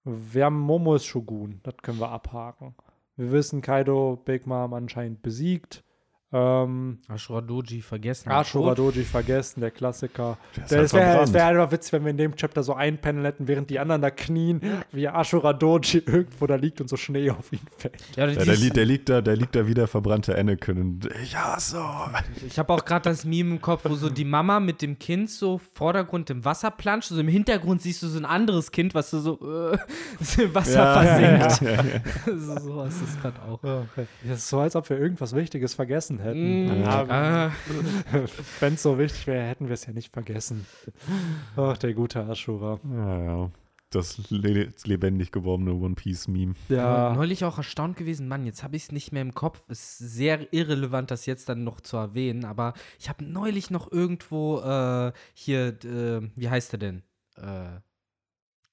wir haben Momos Shogun, das können wir abhaken. Wir wissen, Kaido Big Mom anscheinend besiegt. Ähm, Ashura Doji vergessen. Ashura Tot. Doji vergessen, der Klassiker. Der ist Es halt wäre wär einfach witzig, wenn wir in dem Chapter so einpennen hätten, während die anderen da knien, wie Ashura Doji irgendwo da liegt und so Schnee auf ihn fällt. Ja, Ja, der, li der, liegt da, der liegt da wie der verbrannte Anakin. Und ich hasse. Ich habe auch gerade das Meme im Kopf, wo so die Mama mit dem Kind so Vordergrund im Wasser planscht. So im Hintergrund siehst du so ein anderes Kind, was so, so, äh, im Wasser versinkt. Ja, ja, ja. so, so ist es gerade auch. Okay. Das ist so, als ob wir irgendwas Wichtiges vergessen hätten. Mm, Aber ah, Wenn es so wichtig wäre, hätten wir es ja nicht vergessen. Ach, der gute Ashura. ja, ja. Das le lebendig gewordene One Piece Meme. Ja, Neulich auch erstaunt gewesen, Mann, jetzt habe ich es nicht mehr im Kopf. Ist sehr irrelevant, das jetzt dann noch zu erwähnen, aber ich habe neulich noch irgendwo äh, hier, äh, wie heißt er denn? Äh,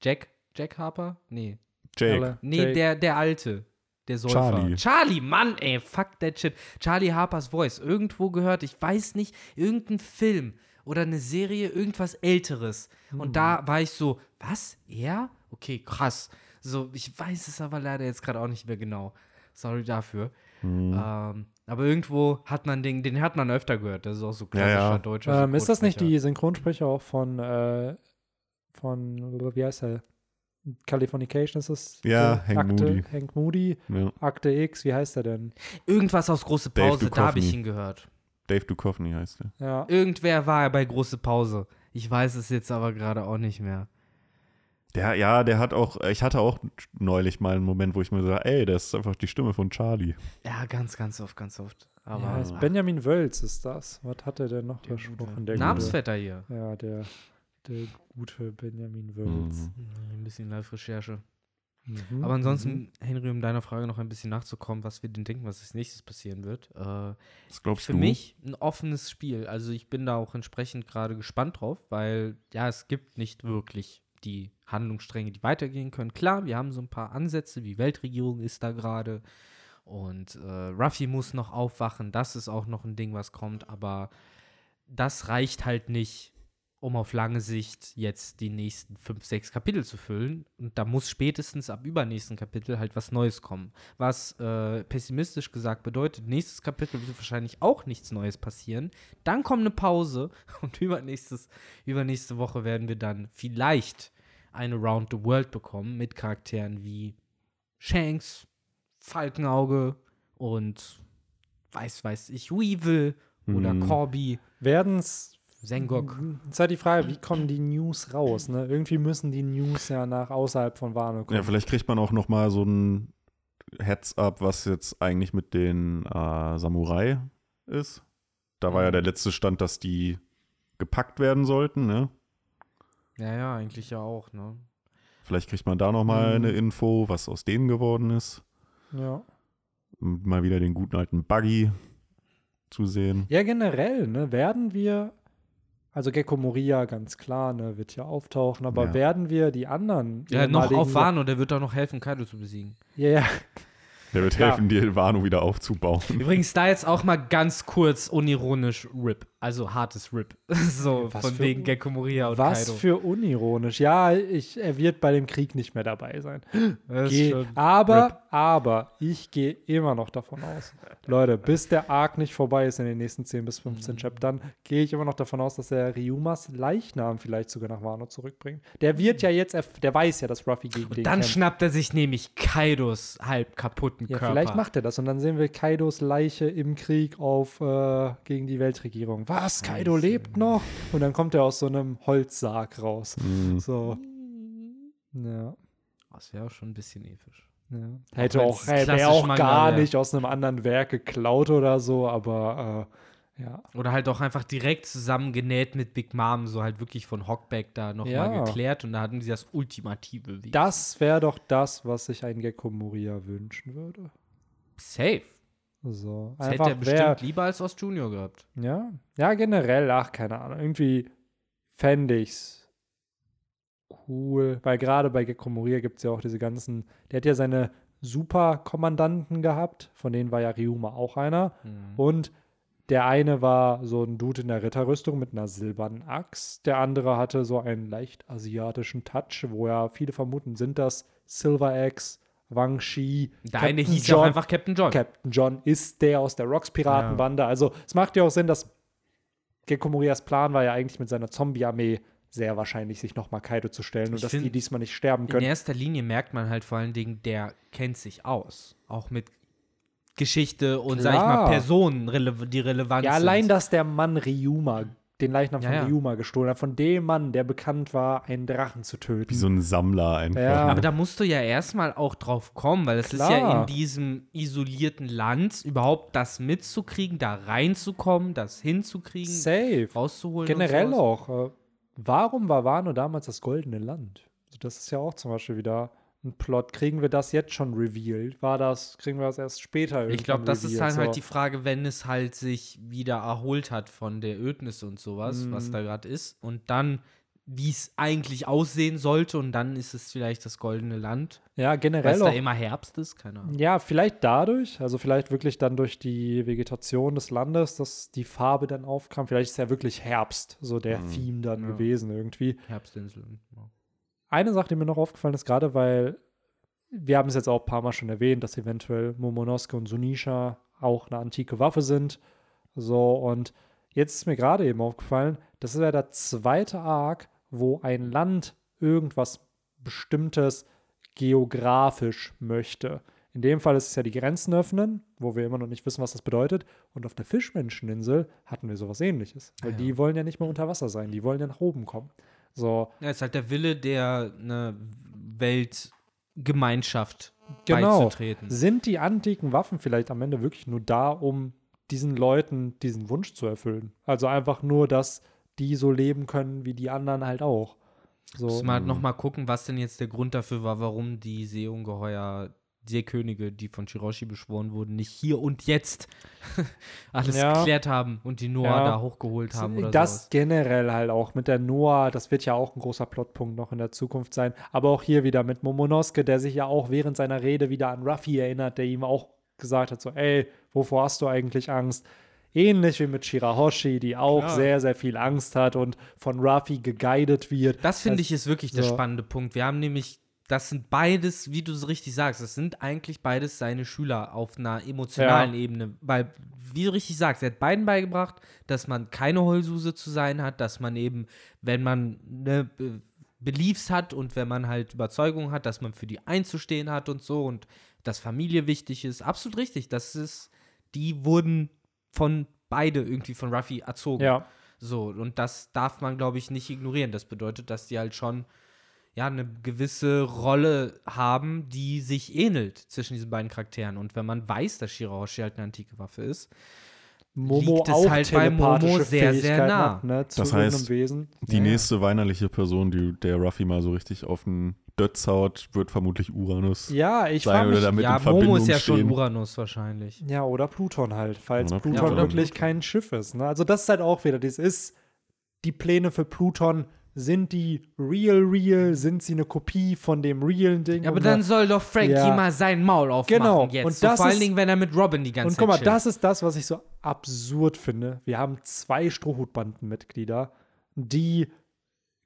Jack? Jack Harper? Nee. Jake. Nee, Jake. der, der Alte. Der Säufer. Charlie. Charlie, Mann, ey, fuck that shit. Charlie Harpers Voice. Irgendwo gehört, ich weiß nicht, irgendein Film oder eine Serie, irgendwas Älteres. Und da war ich so, was? Er? Okay, krass. So, ich weiß es aber leider jetzt gerade auch nicht mehr genau. Sorry dafür. Hm. Ähm, aber irgendwo hat man den, den hat man öfter gehört. Das ist auch so Ja, klassischer ja. deutscher ähm, ist das nicht die Synchronsprecher auch von, äh, von, wie heißt er? Californication ist es? Ja, Hank Akte, Moody. Hank Moody. Ja. Akte X, wie heißt er denn? Irgendwas aus Große Pause, da habe ich ihn gehört. Dave Duchovny heißt er. Ja. Irgendwer war bei Große Pause. Ich weiß es jetzt aber gerade auch nicht mehr. Der, ja, der hat auch, ich hatte auch neulich mal einen Moment, wo ich mir so, ey, das ist einfach die Stimme von Charlie. Ja, ganz, ganz oft, ganz oft. Aber ja, Benjamin Wölz ist das. Was hat er denn noch gute. Der Namensvetter hier. Ja, der, der gute Benjamin Wölz. Mhm. Ein bisschen Live-Recherche. Mhm. Aber ansonsten, Henry, um deiner Frage noch ein bisschen nachzukommen, was wir denn denken, was als nächstes passieren wird. Äh, Was glaubst für du? mich ein offenes Spiel. Also ich bin da auch entsprechend gerade gespannt drauf, weil ja, es gibt nicht wirklich die Handlungsstränge, die weitergehen können. Klar, wir haben so ein paar Ansätze, wie Weltregierung ist da gerade und äh, Ruffy muss noch aufwachen. Das ist auch noch ein Ding, was kommt, aber das reicht halt nicht, um auf lange Sicht jetzt die nächsten fünf, sechs Kapitel zu füllen. Und da muss spätestens ab übernächsten Kapitel halt was Neues kommen. Was äh, pessimistisch gesagt bedeutet, nächstes Kapitel wird wahrscheinlich auch nichts Neues passieren. Dann kommt eine Pause und übernächstes, übernächste Woche werden wir dann vielleicht eine Round the World bekommen mit Charakteren wie Shanks, Falkenauge und weiß, weiß ich, Weevil oder Hm. Corby, Werden es. Sengok. Ist halt die Frage, wie kommen die News raus? Ne? Irgendwie müssen die News ja nach außerhalb von Wano kommen. Ja, vielleicht kriegt man auch noch mal so ein Heads-up, was jetzt eigentlich mit den äh, Samurai ist. Da war ja Mhm. der letzte Stand, dass die gepackt werden sollten, ne? Ja, ja, eigentlich ja auch, ne? Vielleicht kriegt man da noch mal Mhm. eine Info, was aus denen geworden ist. ja. Und mal wieder den guten alten Buggy zu sehen. ja, generell, ne? Werden wir. Also Gecko Moria, ganz klar, ne, wird ja auftauchen, aber Ja. werden wir die anderen Ja, noch auf Wano, der wird doch noch helfen, Kaido zu besiegen. Ja, ja. Der wird Ja. helfen, die Wano wieder aufzubauen. Übrigens, da jetzt auch mal ganz kurz unironisch RIP. Also hartes RIP. so, Was von wegen Gekko Moria und Was Kaido. für unironisch. Ja, ich, er wird bei dem Krieg nicht mehr dabei sein. Geh, aber, aber, ich gehe immer noch davon aus. Leute, bis der Arc nicht vorbei ist in den nächsten 10 bis 15 Chaptern, gehe ich immer noch davon aus, dass er Ryumas Leichnam vielleicht sogar nach Wano zurückbringt. Der wird ja jetzt, der weiß ja, dass Ruffy gegen den Dann kämpft. schnappt er sich nämlich Kaidos halb kaputten Ja, Körper. vielleicht macht er das und dann sehen wir Kaidos Leiche im Krieg auf äh, gegen die Weltregierung. Was? Kaido lebt noch? Und dann kommt er aus so einem Holzsarg raus. Mhm. So. Ja. Das wäre auch schon ein bisschen episch. ja. Hätte auch, hätte klassisch auch Manga gar wär. nicht aus einem anderen Werk geklaut oder so, aber äh, ja. Oder halt auch einfach direkt zusammengenäht mit Big Mom, so halt wirklich von Hockback da nochmal Ja. geklärt und da hatten sie das ultimative Weg. Das wäre doch das, was sich ein Gecko Moria wünschen würde. Safe. So. Das hätte er Einfach bestimmt wär, lieber als Ost Junior gehabt. ja. ja, generell, ach, keine Ahnung. Irgendwie fände ich's cool, weil gerade bei Gecko Moria gibt es ja auch diese ganzen, der hat ja seine Superkommandanten gehabt, von denen war ja Ryuma auch einer. Und der eine war so ein Dude in der Ritterrüstung mit einer silbernen Axt. Der andere hatte so einen leicht asiatischen Touch, wo ja viele vermuten, sind das Silver Axe, Wang Shi. Der eine Captain hieß ja auch einfach Captain John. Captain John ist der aus der Rocks-Piratenbande. Also es macht ja auch Sinn, dass Gekko Morias Plan war ja eigentlich mit seiner Zombie-Armee sehr wahrscheinlich, sich nochmal Kaido zu stellen und Ich dass find- die diesmal nicht sterben In können. erster Linie merkt man halt vor allen Dingen, der kennt sich aus. Auch mit Geschichte und, sag ich Klar. mal, Personen, die relevant Ja, sind. allein, dass der Mann Ryuma, den Leichnam Ja, von ja. Ryuma gestohlen hat, von dem Mann, der bekannt war, einen Drachen zu töten. Wie so ein Sammler einfach. Ja. Aber da musst du ja erstmal auch drauf kommen, weil es ist ja in diesem isolierten Land überhaupt das mitzukriegen, da reinzukommen, das hinzukriegen, Safe. rauszuholen. Generell auch. Äh, warum war Wano damals das goldene Land? Also das ist ja auch zum Beispiel wieder ein Plot. Kriegen wir das jetzt schon revealed? War das, kriegen wir das erst später Ich glaube, das ist revealed? dann So. halt die Frage, wenn es halt sich wieder erholt hat von der Ödnis und sowas, Mhm. was da gerade ist, und dann, wie es eigentlich aussehen sollte, und dann ist es vielleicht das goldene Land, Ja, weil generell es da immer Herbst ist, keine Ahnung. Ja, vielleicht dadurch, also vielleicht wirklich dann durch die Vegetation des Landes, dass die Farbe dann aufkam. Vielleicht ist ja wirklich Herbst, so der Mhm. Theme dann Ja. gewesen irgendwie. Herbstinseln. Ja. Eine Sache, die mir noch aufgefallen ist, gerade weil wir haben es jetzt auch ein paar Mal schon erwähnt, dass eventuell Momonosuke und Sunisha auch eine antike Waffe sind. So, und jetzt ist mir gerade eben aufgefallen, das ist ja der zweite Arc, wo ein Land irgendwas Bestimmtes geografisch möchte. In dem Fall ist es ja die Grenzen öffnen, wo wir immer noch nicht wissen, was das bedeutet. Und auf der Fischmenscheninsel hatten wir sowas ähnliches. Weil Ah ja. die wollen ja nicht mehr unter Wasser sein, die wollen ja nach oben kommen. So, Ja, ist halt der Wille der ne, Weltgemeinschaft Genau. beizutreten. Sind die antiken Waffen vielleicht am Ende wirklich nur da, um diesen Leuten diesen Wunsch zu erfüllen? Also einfach nur, dass die so leben können wie die anderen halt auch. So. Muss man halt nochmal gucken, was denn jetzt der Grund dafür war, warum die Seeungeheuer, Seekönige, die von Shiroshi beschworen wurden, nicht hier und jetzt alles Ja. geklärt haben und die Noah Ja. da hochgeholt haben oder das sowas. generell halt auch mit der Noah, das wird ja auch ein großer Plotpunkt noch in der Zukunft sein. Aber auch hier wieder mit Momonosuke, der sich ja auch während seiner Rede wieder an Ruffy erinnert, der ihm auch gesagt hat: so, ey, wovor hast du eigentlich Angst? Ähnlich wie mit Shirahoshi, die auch Klar. sehr, sehr viel Angst hat und von Ruffy geguidet wird. Das finde ich ist wirklich der so. spannende Punkt. Wir haben nämlich, das sind beides, wie du es richtig sagst, das sind eigentlich beides seine Schüler auf einer emotionalen Ebene. Weil, wie du richtig sagst, er hat beiden beigebracht, dass man keine Heulsuse zu sein hat, dass man eben, wenn man ne, Be- Beliefs hat und wenn man halt Überzeugung hat, dass man für die einzustehen hat und so und dass Familie wichtig ist. Absolut richtig. Das ist, die wurden von beide irgendwie von Ruffy erzogen. Ja, So, und das darf man, glaube ich, nicht ignorieren. Das bedeutet, dass die halt schon ja, eine gewisse Rolle haben, die sich ähnelt zwischen diesen beiden Charakteren. Und wenn man weiß, dass Shirahoshi halt eine antike Waffe ist, Momo liegt es auch halt bei Momo sehr, sehr nah. Hat, ne, zu Das heißt, Wesen. Die Ja, ja. nächste weinerliche Person, die der Ruffy mal so richtig auf den Dötz haut, wird vermutlich Uranus. Ja, ich sein oder mich, damit ja, in Verbindung Momo ist ja schon stehen. Uranus wahrscheinlich. Ja, oder Pluton halt, falls Oder Pluton Pluton. wirklich kein Schiff ist. Ne? Also das ist halt auch wieder, das ist, die Pläne für Pluton sind die real, real? Sind sie eine Kopie von dem realen Ding? Ja, aber dann soll doch Frankie Ja. mal sein Maul aufmachen Genau, jetzt. und so, das vor allen ist- Dingen, wenn er mit Robin die ganze Und Zeit guck mal, chillt. das ist das, was ich so absurd finde. Wir haben zwei Strohhutbandenmitglieder, die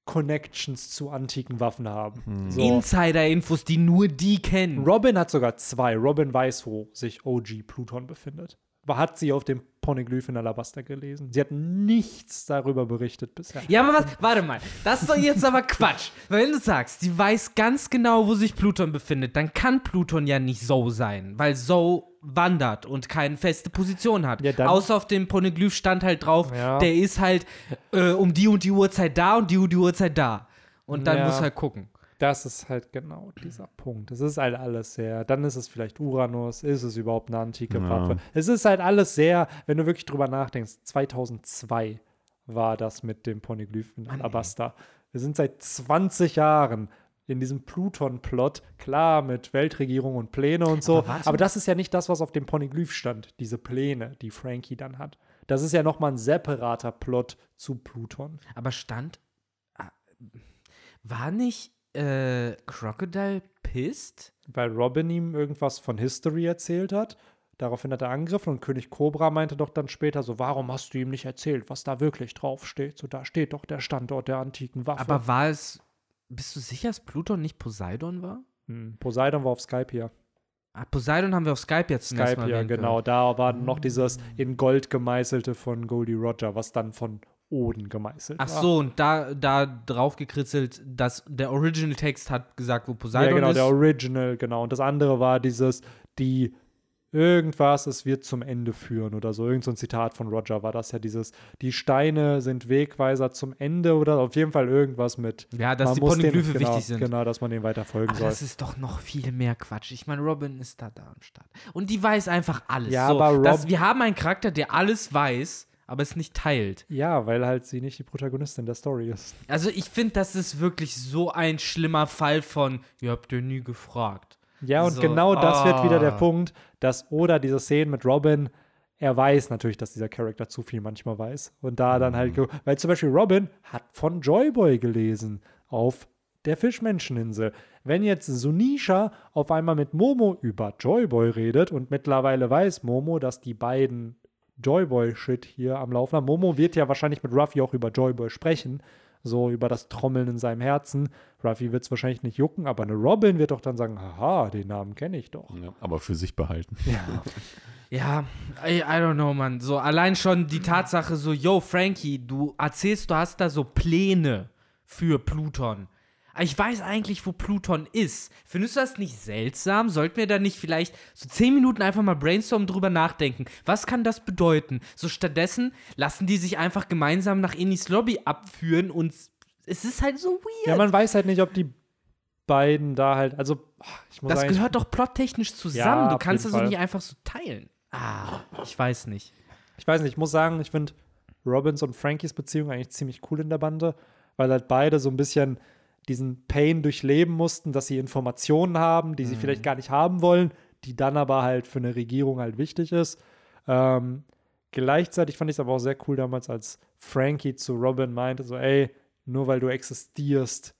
Connections zu antiken Waffen haben. So. Insider-Infos, die nur die kennen. Robin hat sogar zwei. Robin weiß, wo sich OG Pluton befindet. Hat sie auf dem Poneglyph in Alabaster gelesen. Sie hat nichts darüber berichtet bisher. Ja, aber was? Warte mal. Das ist doch jetzt aber Quatsch. Weil wenn du sagst, sie weiß ganz genau, wo sich Pluton befindet, dann kann Pluton ja nicht so sein. Weil so wandert und keine feste Position hat. Ja, Außer auf dem Poneglyph stand halt drauf, Ja. der ist halt äh, um die und die Uhrzeit da und die und die Uhrzeit da. Und dann Ja. muss halt gucken. Das ist halt genau dieser Punkt. Es ist halt alles sehr. Dann ist es vielleicht Uranus. Ist es überhaupt eine antike Ja. Waffe? Es ist halt alles sehr, wenn du wirklich drüber nachdenkst. 2002 war das mit dem Poneglyph in Mann, ey. Alabasta. Wir sind seit 20 Jahren in diesem Pluton-Plot, klar, mit Weltregierung und Pläne und so. Aber Aber, das ist ja nicht das, was auf dem Poneglyph stand, diese Pläne, die Frankie dann hat. Das ist ja nochmal ein separater Plot zu Pluton. Aber stand. ah, War nicht äh, Crocodile pissed? weil Robin ihm irgendwas von History erzählt hat. Daraufhin hat er angegriffen und König Cobra meinte doch dann später so, warum hast du ihm nicht erzählt, was da wirklich draufsteht? So, da steht doch der Standort der antiken Waffe. Aber war es. Bist du sicher, dass Pluton nicht Poseidon war? hm, Poseidon war auf Skype hier. Ah, Poseidon haben wir auf Skype jetzt Skype hier, erwähnt genau. Da war noch dieses in Gold gemeißelte von Goldie Roger, was dann von Oden gemeißelt Ach war. so, und da, da drauf gekritzelt, dass der Original Text hat gesagt, wo Ja, Poseidon genau, ist. der Original, genau. Und das andere war dieses, die irgendwas, es wird zum Ende führen oder so. Irgend so ein Zitat von Roger war das ja dieses, die Steine sind Wegweiser zum Ende oder auf jeden Fall irgendwas mit. ja, dass die Poneglyphe genau, wichtig sind. Genau, dass man dem weiter folgen soll. das ist doch noch viel mehr Quatsch. Ich meine, Robin ist da da am Start. Und die weiß einfach alles. Ja, so, aber Rob- dass, wir haben einen Charakter, der alles weiß, aber es nicht teilt. Ja, weil halt sie nicht die Protagonistin der Story ist. Also ich finde, das ist wirklich so ein schlimmer Fall von, ihr habt ja nie gefragt. Ja, und So, genau das wird wieder der ah. Punkt, dass Oda diese Szenen mit Robin, er weiß natürlich, dass dieser Charakter zu viel manchmal weiß. Und da dann halt, ge- weil zum Beispiel Robin hat von Joyboy gelesen auf der Fischmenscheninsel. Wenn jetzt Sunisha auf einmal mit Momo über Joyboy redet und mittlerweile weiß Momo, dass die beiden Joyboy-Shit hier am Laufen haben. Momo wird ja wahrscheinlich mit Ruffy auch über Joyboy sprechen, so über das Trommeln in seinem Herzen. Ruffy wird es wahrscheinlich nicht jucken, aber eine Robin wird doch dann sagen, haha, den Namen kenne ich doch. Ja, aber für sich behalten. Ja, I, I don't know, Mann. So allein schon die Tatsache so, yo, Frankie, du erzählst, du hast da so Pläne für Pluton. Ich weiß eigentlich, wo Pluton ist. Findest du das nicht seltsam? Sollten wir da nicht vielleicht so zehn Minuten einfach mal brainstormen drüber nachdenken? Was kann das bedeuten? So stattdessen lassen die sich einfach gemeinsam nach Innis Lobby abführen und es ist halt so weird. Ja, man weiß halt nicht, ob die beiden da halt, also ich muss das gehört doch plottechnisch zusammen. Ja, du kannst das doch Fall. nicht einfach so teilen. Ah, ich weiß nicht. Ich weiß nicht, ich muss sagen, ich finde Robins und Frankies Beziehung eigentlich ziemlich cool in der Bande, weil halt beide so ein bisschen diesen Pain durchleben mussten, dass sie Informationen haben, die sie Mhm. vielleicht gar nicht haben wollen, die dann aber halt für eine Regierung halt wichtig ist. Ähm, gleichzeitig fand ich es aber auch sehr cool damals, als Frankie zu Robin meinte, so, ey, nur weil du existierst,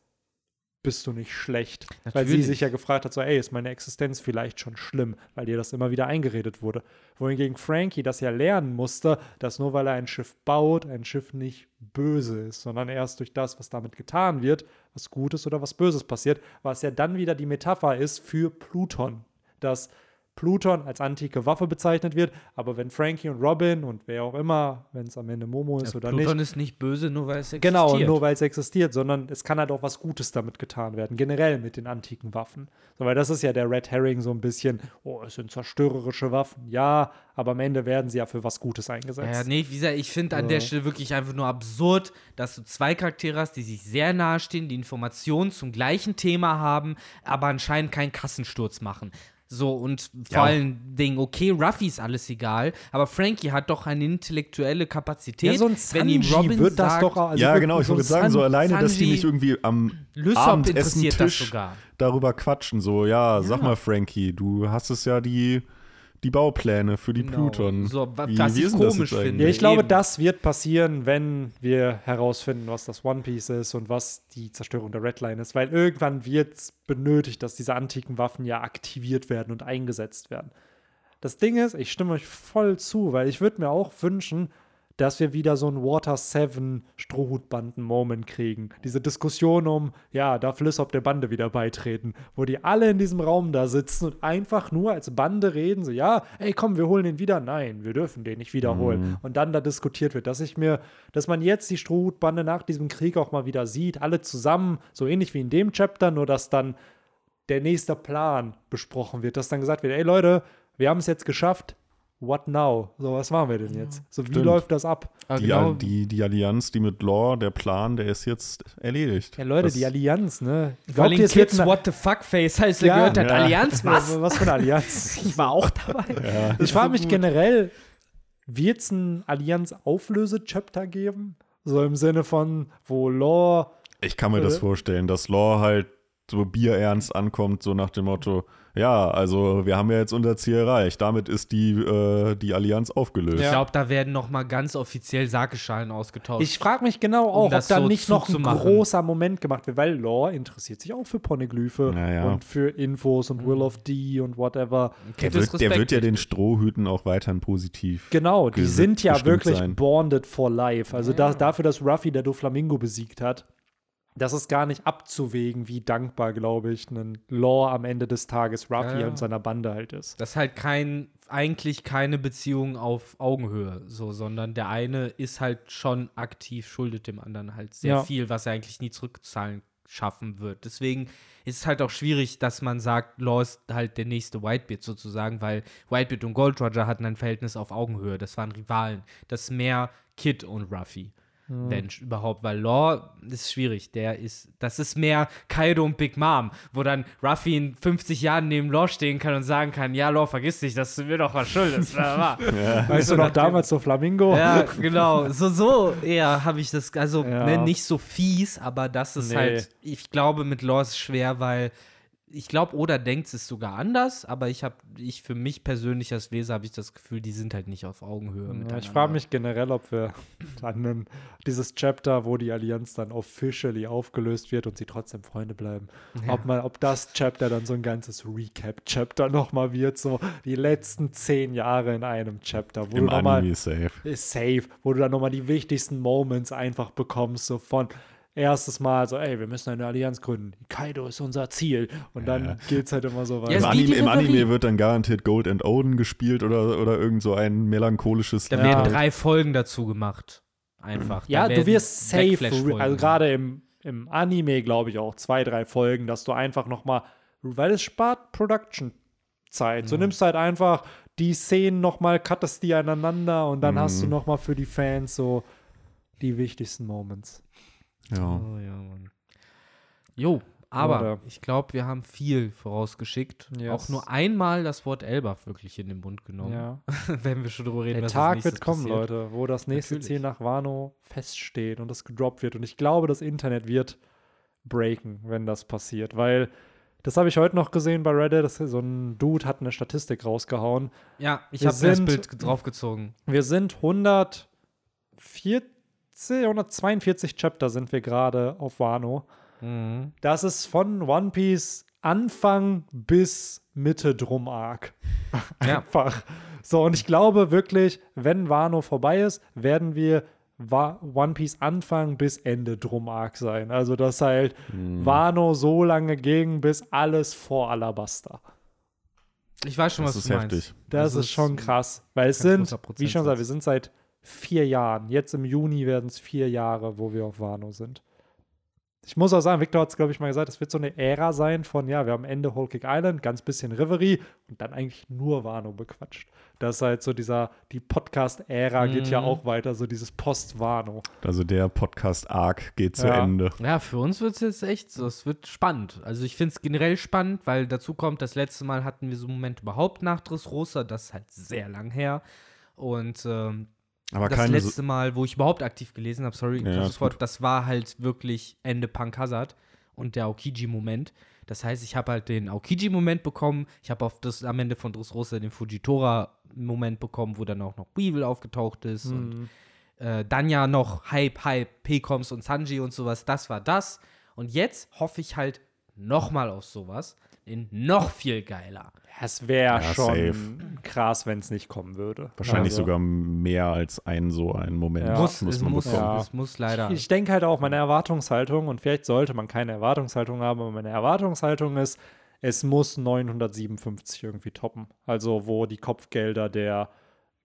bist du nicht schlecht. Weil sie Natürlich. sich ja gefragt hat, so, ey, ist meine Existenz vielleicht schon schlimm, weil dir das immer wieder eingeredet wurde. Wohingegen Frankie das ja lernen musste, dass nur weil er ein Schiff baut, ein Schiff nicht böse ist, sondern erst durch das, was damit getan wird, was Gutes oder was Böses passiert, was ja dann wieder die Metapher ist für Pluton. Dass Pluton als antike Waffe bezeichnet wird, aber wenn Frankie und Robin und wer auch immer, wenn es am Ende Momo ist oder Pluton nicht, ist nicht böse, nur weil es existiert. Genau, nur weil es existiert, sondern es kann halt auch was Gutes damit getan werden, generell mit den antiken Waffen. So, weil das ist ja der Red Herring so ein bisschen, oh, es sind zerstörerische Waffen, ja, aber am Ende werden sie ja für was Gutes eingesetzt. Ja, nee, wie gesagt, ich finde an Ja. der Stelle wirklich einfach nur absurd, dass du zwei Charaktere hast, die sich sehr nahe stehen, die Informationen zum gleichen Thema haben, aber anscheinend keinen Kassensturz machen. So, und vor Ja. allen Dingen, okay, Ruffy ist alles egal, aber Frankie hat doch eine intellektuelle Kapazität. Ja, so ein wenn ihm Sanji Robin wird das sagt, doch also ja, genau, ich so ein sagen, so alleine, dass die Sanji- nicht irgendwie am sogar. darüber quatschen. So, ja, sag mal, Frankie, du hast es ja die die Baupläne für die Genau. Pluton. So, Wie- was wie ich das komisch finde. Ja, ich glaube, Eben. das wird passieren, wenn wir herausfinden, was das One Piece ist und was die Zerstörung der Red Line ist. Weil irgendwann wird es benötigt, dass diese antiken Waffen ja aktiviert werden und eingesetzt werden. Das Ding ist, ich stimme euch voll zu, weil ich würde mir auch wünschen, dass wir wieder so ein Water 7 Strohhutbanden-Moment kriegen. Diese Diskussion um, ja, darf Lissop der Bande wieder beitreten, wo die alle in diesem Raum da sitzen und einfach nur als Bande reden, so, ja, ey, komm, wir holen den wieder. Nein, wir dürfen den nicht wiederholen. Und dann da diskutiert wird, dass ich mir, dass man jetzt die Strohhutbande nach diesem Krieg auch mal wieder sieht, alle zusammen, so ähnlich wie in dem Chapter, nur dass dann der nächste Plan besprochen wird, dass dann gesagt wird, ey Leute, wir haben es jetzt geschafft, what now? So, was machen wir denn jetzt? So, wie Stimmt. läuft das ab? Aber Die, genau, die, die Allianz, die mit Law, der Plan, der ist jetzt erledigt. Ja, Leute, Das- die Allianz, ne? Glaubt ihr, es Kids What the fuck Face heißt, Ja. gehört hat. Ja. Allianz, was? Was für eine Allianz? Ich war auch dabei. Ja. ich frage mich generell, wird es ein Allianz-Auflöse-Chapter geben? So im Sinne von, wo Law Ich kann mir das Oder? vorstellen, dass Law halt so bierernst ankommt, so nach dem Motto, ja, also wir haben ja jetzt unser Ziel erreicht, damit ist die, äh, die Allianz aufgelöst. Ich glaube, da werden noch mal ganz offiziell Sakeschalen ausgetauscht. Ich frage mich genau auch, ob das da so nicht noch ein großer Moment gemacht wird, weil Lore interessiert sich auch für Poneglyphe Ja, ja. und für Infos und Will of D und whatever. Der wird, der wird ja den Strohhüten auch weiterhin positiv. Genau, die sind ja wirklich sein. bonded for life. Also da, dafür, dass Ruffy der Doflamingo besiegt hat, das ist gar nicht abzuwägen, wie dankbar, glaube ich, ein Lore am Ende des Tages Ruffy ja. und seiner Bande halt ist. Das ist halt kein, eigentlich keine Beziehung auf Augenhöhe, so, sondern der eine ist halt schon aktiv, schuldet dem anderen halt sehr Ja. viel, was er eigentlich nie zurückzahlen schaffen wird. Deswegen ist es halt auch schwierig, dass man sagt, Law ist halt der nächste Whitebeard sozusagen, weil Whitebeard und Gold Roger hatten ein Verhältnis auf Augenhöhe. Das waren Rivalen. Das ist mehr Kid und Ruffy. Wenn überhaupt, weil Law ist schwierig. Der ist, das ist mehr Kaido und Big Mom, wo dann Ruffy in 50 Jahren neben Law stehen kann und sagen kann: Ja, Law, vergiss nicht, dass du mir doch was schuldest. bla. Weißt du noch damals so Flamingo? Ja, genau. So, so eher habe ich das, also Ja. ne, nicht so fies, aber das ist Nee. halt, ich glaube, mit Law ist es schwer, weil ich glaube, Oda denkt es sogar anders, aber ich habe, ich für mich persönlich als Leser habe ich das Gefühl, die sind halt nicht auf Augenhöhe Ja, ich frage mich generell, ob wir dann dieses Chapter, wo die Allianz dann officially aufgelöst wird und sie trotzdem Freunde bleiben, ob, man, ob das Chapter dann so ein ganzes Recap-Chapter nochmal wird, so die letzten zehn Jahre in einem Chapter, wo Im du nochmal safe. ist safe, wo du dann nochmal die wichtigsten Moments einfach bekommst, so von erstes Mal so, ey, wir müssen eine Allianz gründen. Kaido ist unser Ziel. Und dann Ja. geht's halt immer so Ja, Im weiter. Anime, Im. Anime wird dann garantiert Gold and Oden gespielt oder, oder irgend so ein melancholisches Da Ja. werden drei Folgen dazu gemacht. Einfach. Ja, du wirst safe, also gerade im, im Anime, glaube ich, auch zwei, drei Folgen, dass du einfach nochmal, weil es spart Production-Zeit. So nimmst du halt einfach die Szenen nochmal, cuttest die aneinander und dann hast du Mhm. nochmal für die Fans so die wichtigsten Moments. Ja. Oh, ja, Mann. Jo, aber Oder- ich glaube, wir haben viel vorausgeschickt. Yes. Auch nur einmal das Wort Elbaf wirklich in den Mund genommen. Ja. Wenn wir schon drüber reden, Der was Tag wird kommen, passiert. Leute, wo das nächste Natürlich. Ziel nach Wano feststeht und das gedroppt wird. Und ich glaube, das Internet wird breaken, wenn das passiert, weil das habe ich heute noch gesehen bei Reddit. Das, so ein Dude hat eine Statistik rausgehauen. Ja, ich habe das Bild draufgezogen. Wir sind 140, 142 Chapter sind wir gerade auf Wano. Mhm. Das ist von One Piece Anfang bis Mitte drum arg. Ja. Einfach. So, und ich glaube wirklich, wenn Wano vorbei ist, werden wir One Piece Anfang bis Ende drum arg sein. Also, dass halt Wano so lange ging, bis alles vor Alabaster. Ich weiß schon, Das was ist du meinst. heftig. Das Also ist schon krass. Weil es sind, wie ich schon gesagt, wir sind seit vier Jahren. Jetzt im Juni werden es vier Jahre, wo wir auf Wano sind. Ich muss auch sagen, Victor hat es, glaube ich, mal gesagt, es wird so eine Ära sein von, ja, wir haben Ende Whole Cake Island, ganz bisschen Reverie und dann eigentlich nur Wano bequatscht. Das ist halt so dieser, die Podcast-Ära geht ja Mhm. auch weiter, so dieses Post-Wano. Also der Podcast-Arc geht zu Ja. Ende. Ja, für uns wird es jetzt echt so, es wird spannend. Also ich finde es generell spannend, weil dazu kommt, das letzte Mal hatten wir so einen Moment überhaupt nach Dressrosa, das ist halt sehr lang her. Und ähm, Aber das keine letzte Mal, wo ich überhaupt aktiv gelesen habe, sorry, Ja, sofort, das war halt wirklich Ende Punk Hazard und der Aokiji-Moment. Das heißt, ich habe halt den Aokiji-Moment bekommen. Ich habe auf das am Ende von Dressrosa den Fujitora-Moment bekommen, wo dann auch noch Weevil aufgetaucht ist. Und Mhm. äh, dann ja noch Hype, Hype, Pekoms und Sanji und sowas. Das war das. Und jetzt hoffe ich halt nochmal auf sowas. In noch viel geiler. Es wäre Ja, schon safe. krass, wenn es nicht kommen würde. Wahrscheinlich Also, sogar mehr als ein so ein Moment. Ja. muss, muss es, man muss. Ja. es muss leider. Ich denke halt auch, meine Erwartungshaltung, und vielleicht sollte man keine Erwartungshaltung haben, aber meine Erwartungshaltung ist, es muss 957 irgendwie toppen. Also, wo die Kopfgelder der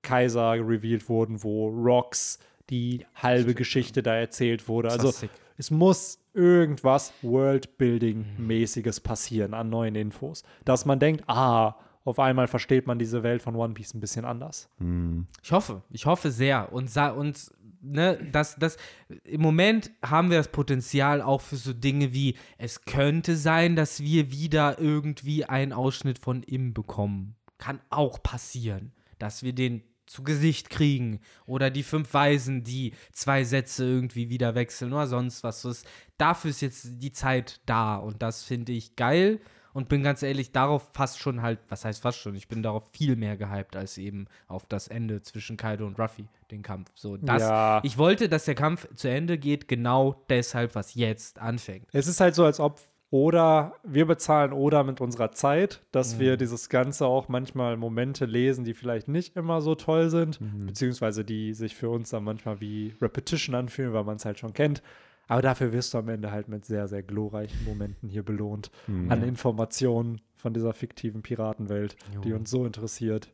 Kaiser revealed wurden, wo Rocks die halbe Geschichte da erzählt wurde. Also, Klassik. Es muss irgendwas Worldbuilding-mäßiges passieren an neuen Infos. Dass man denkt, ah, auf einmal versteht man diese Welt von One Piece ein bisschen anders. Hm. Ich hoffe, ich hoffe sehr. Und, und ne, das, das, im Moment haben wir das Potenzial auch für so Dinge wie, es könnte sein, dass wir wieder irgendwie einen Ausschnitt von ihm bekommen. Kann auch passieren, dass wir den zu Gesicht kriegen oder die fünf Weisen, die zwei Sätze irgendwie wieder wechseln oder sonst was. So ist, dafür ist jetzt die Zeit da und das finde ich geil und bin ganz ehrlich darauf fast schon halt, was heißt fast schon, ich bin darauf viel mehr gehypt als eben auf das Ende zwischen Kaido und Ruffy, den Kampf. So, das, Ja. ich wollte, dass der Kampf zu Ende geht, genau deshalb, was jetzt anfängt. Es ist halt so, als ob oder wir bezahlen oder mit unserer Zeit, dass wir dieses Ganze auch manchmal Momente lesen, die vielleicht nicht immer so toll sind, beziehungsweise die sich für uns dann manchmal wie Repetition anfühlen, weil man es halt schon kennt. Aber dafür wirst du am Ende halt mit sehr, sehr glorreichen Momenten hier belohnt. An Informationen von dieser fiktiven Piratenwelt, die uns so interessiert.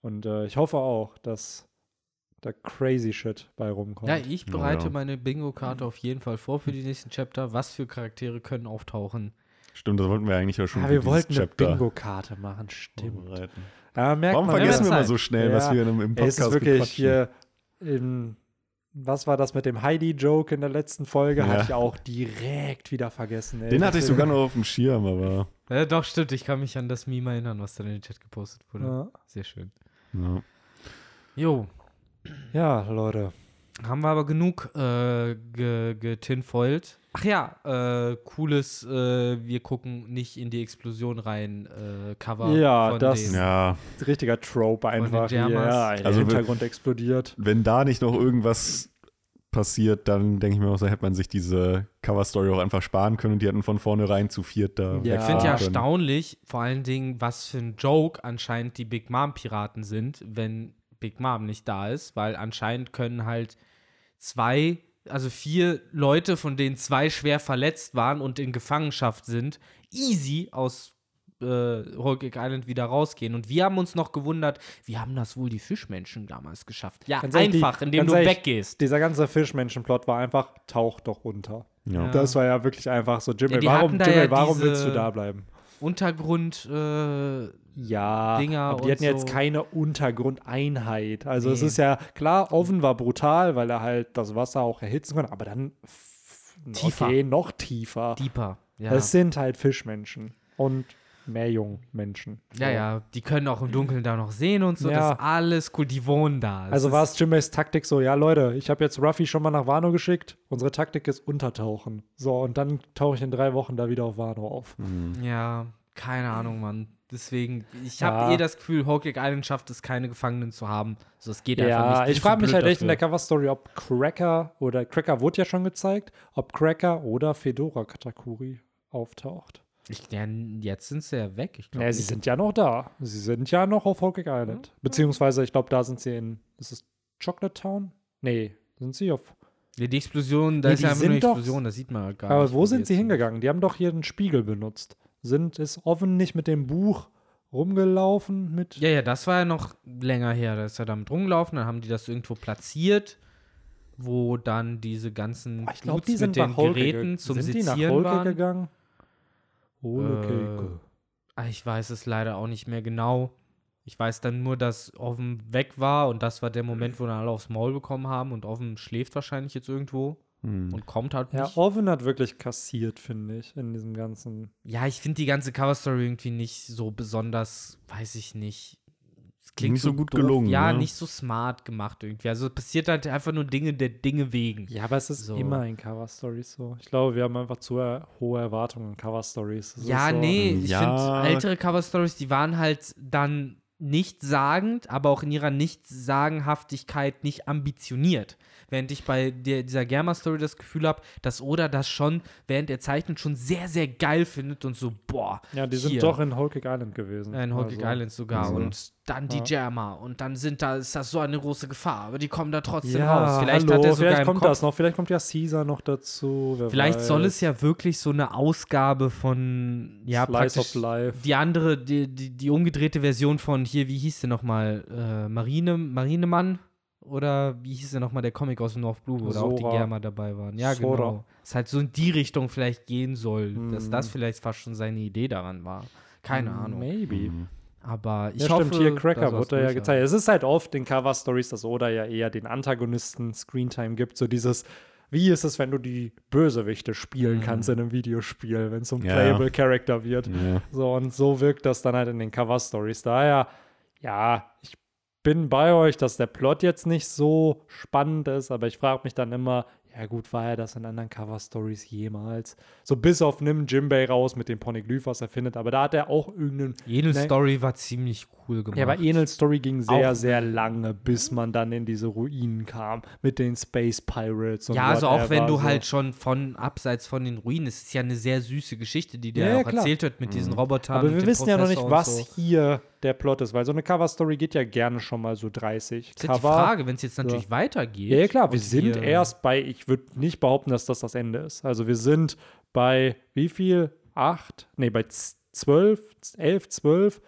Und äh, ich hoffe auch, dass da crazy Shit bei rumkommt. Ja, ich bereite ja. meine Bingo-Karte auf jeden Fall vor für die nächsten Chapter. Was für Charaktere können auftauchen? Stimmt, das wollten wir eigentlich ja schon. Ah, für wir wollten eine Bingo-Karte machen, stimmt. Ja, merkt Warum man, vergessen wir mal so schnell, was Ja. wir im, im Ey, Podcast ist wirklich hier in, was war das mit dem Heidi-Joke in der letzten Folge? Ja. Hatte ich auch direkt wieder vergessen. Ey. Den hatte ich Deswegen- sogar noch auf dem Schirm, aber Ja, doch, stimmt. Ich kann mich an das Meme erinnern, was dann in den Chat gepostet wurde. Ja. Sehr schön. ja. Jo, Ja, Leute. haben wir aber genug äh, ge getinfoilt. Ach ja, äh, cooles, äh, wir gucken nicht in die Explosion rein, äh, Cover. Ja, von das- den- ja, Richtiger Trope einfach. Ja, der Also Hintergrund explodiert. wenn da nicht noch irgendwas passiert, dann denke ich mir auch, so hätte man sich diese Cover-Story auch einfach sparen können und die hätten von vornherein zu viert da Ja. Ich finde ja erstaunlich, vor allen Dingen, was für ein Joke anscheinend die Big Mom-Piraten sind, wenn Big Mom nicht da ist, weil anscheinend können halt zwei, also vier Leute, von denen zwei schwer verletzt waren und in Gefangenschaft sind, easy aus äh, Cake Island wieder rausgehen. Und wir haben uns noch gewundert, wie haben das wohl die Fischmenschen damals geschafft? Ja, Ganz ehrlich, die- einfach, indem du weggehst. Dieser ganze Fischmenschen-Plot war einfach, tauch doch runter. Ja. Das war ja wirklich einfach so, Jimmy, Ja, warum, Jimmy, ja warum willst du da bleiben? Untergrund, äh, Ja, Dinger aber die und hatten jetzt so. keine Untergrundeinheit. Also es Nee. ist ja klar, Oven war brutal, weil er halt das Wasser auch erhitzen konnte, aber dann Tiefer. Okay, noch tiefer. deeper. Ja. Es sind halt Fischmenschen und Meerjungmenschen. Ja, ja, die können auch im Dunkeln da noch sehen und so. Ja. Das ist alles cool. Die wohnen da. Das Also war es Jimmys Taktik so, ja Leute, ich habe jetzt Ruffy schon mal nach Wano geschickt. Unsere Taktik ist untertauchen. So, und dann tauche ich in drei Wochen da wieder auf Wano auf. Ja, keine Ahnung, Mann. Deswegen, ich Ja. habe eh das Gefühl, Cake Island schafft es, keine Gefangenen zu haben. So, es geht einfach Ja, nicht. Die ich frage mich halt echt in der. Cover-Story, ob Cracker oder Cracker wurde ja schon gezeigt, ob Cracker oder Fedora Katakuri auftaucht. Ich, ja, jetzt sind sie ja weg. Ich glaube, Ja, sie sind ja noch da. Sie sind ja noch auf Hawkeye Island. Beziehungsweise, ich glaube, da sind sie in. Ist es Chocolate Town? Nee, sind sie auf. die Explosion, da Nee, ist ja einfach nur eine sind doch- Explosion, das sieht man halt gar Aber nicht. wo sind sie hingegangen? Die haben doch hier einen Spiegel benutzt. Sind, ist Oven nicht mit dem Buch rumgelaufen? Mit. Ja, ja, das war ja noch länger her. Da ist er damit rumgelaufen, dann haben die das irgendwo platziert, wo dann diese ganzen Oh, ich Dudes die sind mit den Holke Geräten ge- zum sind die nach Sezieren Holke waren. gegangen? Hole Äh. Ah, Ich weiß es leider auch nicht mehr genau. Ich weiß dann nur, dass Oven weg war und das war der Moment, wo dann alle aufs Maul bekommen haben und Oven schläft wahrscheinlich jetzt irgendwo Hm. und kommt halt Ja, nicht. Oven hat wirklich kassiert, finde ich, in diesem ganzen. Ja, ich finde die ganze Cover-Story irgendwie nicht so besonders, weiß ich nicht, klingt Nicht so gut doof. gelungen, Ja, ne? nicht so smart gemacht irgendwie. Also es passiert halt einfach nur Dinge der Dinge wegen. Ja, aber es ist So. immer in Cover-Stories so. Ich glaube, wir haben einfach zu hohe Erwartungen in Cover-Stories. Ja, so, nee, ich Ja. finde ältere Cover-Stories, die waren halt dann nicht sagend, aber auch in ihrer Nichtsagenhaftigkeit nicht ambitioniert. Während ich bei der, dieser Germa-Story das Gefühl habe, dass Oda das schon während er zeichnet schon sehr, sehr geil findet und so, boah. Ja, die sind hier. doch in Whole Cake Island gewesen. in Whole Cake Also, Island sogar. also- Und dann die Ja. Germa. Und dann sind da, ist das so eine große Gefahr. Aber die kommen da trotzdem Ja, raus. Vielleicht hallo, hat er sogar vielleicht kommt Kopf das noch. Vielleicht kommt ja Caesar noch dazu. wer Vielleicht weiß. soll es ja wirklich so eine Ausgabe von, ja, Slice praktisch of Life. die andere, die, die, die umgedrehte Version von hier, wie hieß der nochmal? Äh, Marine, Marinemann? Oder wie hieß der nochmal, der Comic aus dem North Blue, wo da auch die. Germa dabei waren? Ja, Sora. genau. Es halt so in die Richtung vielleicht gehen soll, dass Mhm. das vielleicht fast schon seine Idee daran war. Keine Ahnung. Maybe. Mhm. Aber ich ja, hoffe, stimmt, hier Cracker wurde ja gezeigt. Es ist halt oft in Cover-Stories, dass Oda ja eher den Antagonisten Screentime gibt. So dieses, wie ist es, wenn du die Bösewichte spielen Mhm. kannst in einem Videospiel, wenn es so ein Ja. Playable Character wird. Ja. So, und so wirkt das dann halt in den Cover-Stories. Daher, ja, ich bin bei euch, dass der Plot jetzt nicht so spannend ist, aber ich frage mich dann immer, ja gut, war er das in anderen Cover-Stories jemals? So bis auf Nimm Jimbei raus mit dem Poneglyph, was er findet, aber da hat er auch irgendeinen Jene Ne- Story war ziemlich cool gemacht. ja, aber Enels Story ging sehr, Auch- sehr lange, bis man dann in diese Ruinen kam mit den Space Pirates und Ja, also auch wenn du so. halt schon von abseits von den Ruinen, es ist ja eine sehr süße Geschichte, die dir Ja, auch klar. erzählt wird mit diesen Robotern. Aber wir wissen ja noch nicht, Professor was so. hier der Plot ist, weil so eine Cover-Story geht ja gerne schon mal so 30 Das ist ja die Frage, wenn es jetzt natürlich weitergeht. Ja, ja klar, wir sind erst bei, ich würde nicht behaupten, dass das das Ende ist. Also wir sind bei wie viel? Acht? Nee, bei zwölf, elf, zwölf.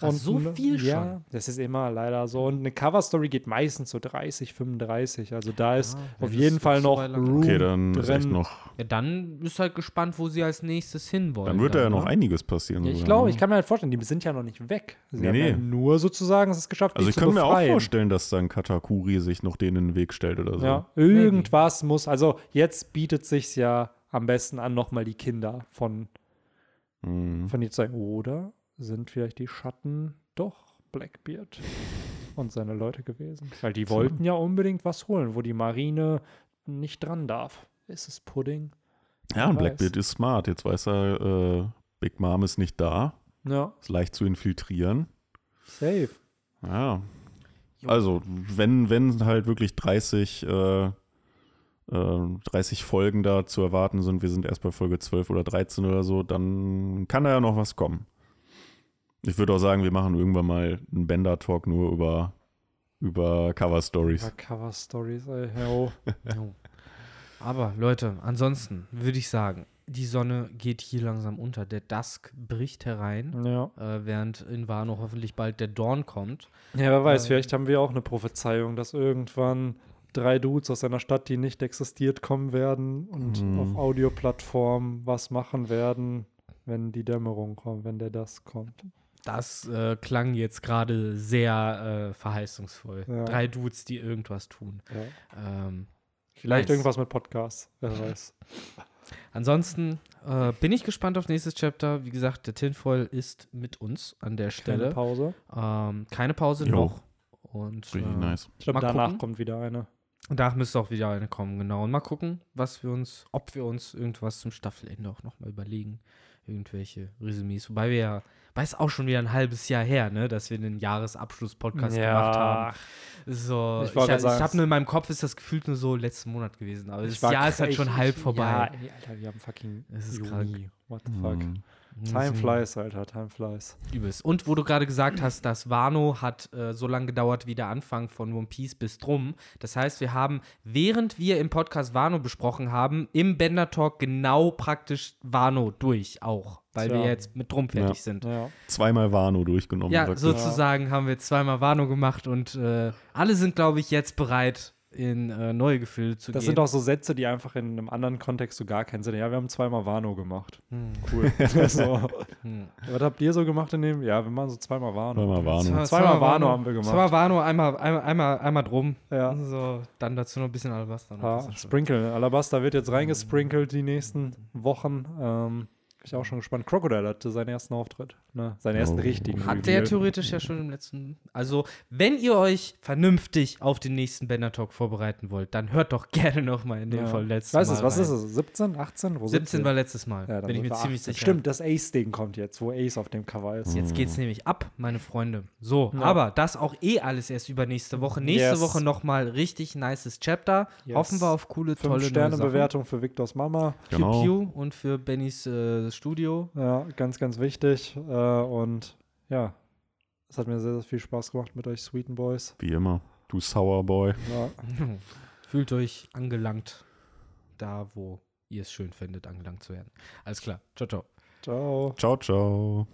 Ach, so ne- viel Ja, schon? das ist immer leider so. Und eine Cover-Story geht meistens so 30, 35. Also da ist wenn auf jeden Fall so noch Room Okay, dann ist echt drin. noch. Ja, dann ist halt gespannt, wo sie als nächstes hinwollen. Dann wird da ja noch ne? einiges passieren. Ja, ich glaube, ne? ich kann mir halt vorstellen, die sind ja noch nicht weg. Sie Nee, haben ja nee. nur sozusagen es geschafft, Also die ich zu kann mir auch vorstellen, dass dann Katakuri sich noch denen in den Weg stellt oder so. Ja, irgendwas muss, also jetzt bietet sich ja am besten an, nochmal die Kinder von, Mhm. von ihr zu sagen, oder sind vielleicht die Schatten doch Blackbeard und seine Leute gewesen? Weil die wollten ja unbedingt was holen, wo die Marine nicht dran darf. Ist es Pudding? Ja, und Blackbeard ist smart. Jetzt weiß er, äh, Big Mom ist nicht da. Ja, Ist leicht zu infiltrieren. safe. Ja. Also, wenn, wenn halt wirklich 30, äh, äh, 30 Folgen da zu erwarten sind, wir sind erst bei Folge 12 oder 13 oder so, dann kann da ja noch was kommen. Ich würde auch sagen, wir machen irgendwann mal einen Bender-Talk nur über, über Cover-Stories. Über Cover Stories, ey. yo. Jo. Aber Leute, ansonsten würde ich sagen, die Sonne geht hier langsam unter. Der Dusk bricht herein, Ja. äh, während in Wano hoffentlich bald der Dawn kommt. Ja, wer weiß, Äh, vielleicht haben wir auch eine Prophezeiung, dass irgendwann drei Dudes aus einer Stadt, die nicht existiert, kommen werden und Mhm. auf Audioplattformen was machen werden, wenn die Dämmerung kommt, wenn der das kommt. Das äh, klang jetzt gerade sehr äh, verheißungsvoll. Ja. Drei Dudes, die irgendwas tun. Ja. Ähm, Vielleicht nice. irgendwas mit Podcasts, wer weiß. Ansonsten äh, bin ich gespannt auf nächstes Chapter. Wie gesagt, der Tinfoil ist mit uns an der Keine Stelle. Pause. Ähm, keine Pause Jo. noch. Und Richtig äh, nice. Ich glaube, danach gucken. kommt wieder eine. Da müsste auch wieder eine kommen, genau. Und mal gucken, was wir uns, ob wir uns irgendwas zum Staffelende auch nochmal überlegen. Irgendwelche Resümees. Wobei wir ja, weil es auch schon wieder ein halbes Jahr her, ne, dass wir einen Jahresabschluss-Podcast gemacht haben. So, Ich ich, ich, habe nur in meinem Kopf ist das gefühlt nur so letzten Monat gewesen. Aber das war Jahr ist halt ich- schon halb ich- vorbei. Ja, ey, Alter, wir haben fucking Es ist Juni. krank. What the fuck? Mhm. Time Mhm. flies, Alter, time flies. Übelst. Und wo du gerade gesagt hast, dass Wano hat äh, so lange gedauert wie der Anfang von One Piece bis drum. Das heißt, wir haben, während wir im Podcast Wano besprochen haben, im Bender Talk genau praktisch Wano durch auch. Weil Tja. wir jetzt mit drum fertig Ja. sind. Ja. Zweimal Wano durchgenommen. Ja, sozusagen haben wir zweimal Wano gemacht und äh, alle sind, glaube ich, jetzt bereit, in äh, neue Gefühle zu Das gehen. sind auch so Sätze, die einfach in einem anderen Kontext so gar keinen Sinn haben. Ja, wir haben zweimal Wano gemacht. Hm. Cool. so. Hm. Was habt ihr so gemacht in dem? Ja, wir machen so zweimal Wano. Zweimal Wano. Zweimal- Zweimal Wano haben wir gemacht. Zweimal Wano, einmal, einmal, einmal, einmal drum. Ja. So, dann dazu noch ein bisschen Alabaster. noch, Ja, das Sprinkle. Alabaster wird jetzt reingesprinkelt die nächsten Wochen. Ähm, ich auch schon gespannt. Crocodile hatte seinen ersten Auftritt. Ne? Seinen ersten Oh. richtigen. Hat der theoretisch ja schon im letzten. Also, wenn ihr euch vernünftig auf den nächsten Banner Talk vorbereiten wollt, dann hört doch gerne noch mal in den Ja. letzten weiß Mal es, was rein. ist es? 17, 18? Wo sind 17 sie? war letztes Mal. Ja, bin ich mir wir ziemlich 18. sicher. Stimmt, das Ace-Ding kommt jetzt, wo Ace auf dem Cover ist. Jetzt geht's nämlich ab, meine Freunde. So, Ja. aber das auch eh alles erst übernächste Woche. Nächste Yes. Woche nochmal richtig nices Chapter. Yes. Hoffen wir auf coole, tolle Fünf Sterne neue Sachen. Bewertung für Victors Mama. Pew Genau. Pew und für Bennys äh, Studio. Ja, ganz, ganz wichtig. Äh, und ja, es hat mir sehr, sehr viel Spaß gemacht mit euch Sweeten Boys. Wie immer. Du Sour Boy. Ja, Fühlt euch angelangt, da wo ihr es schön findet, angelangt zu werden. Alles klar. Ciao, ciao. ciao. Ciao, ciao.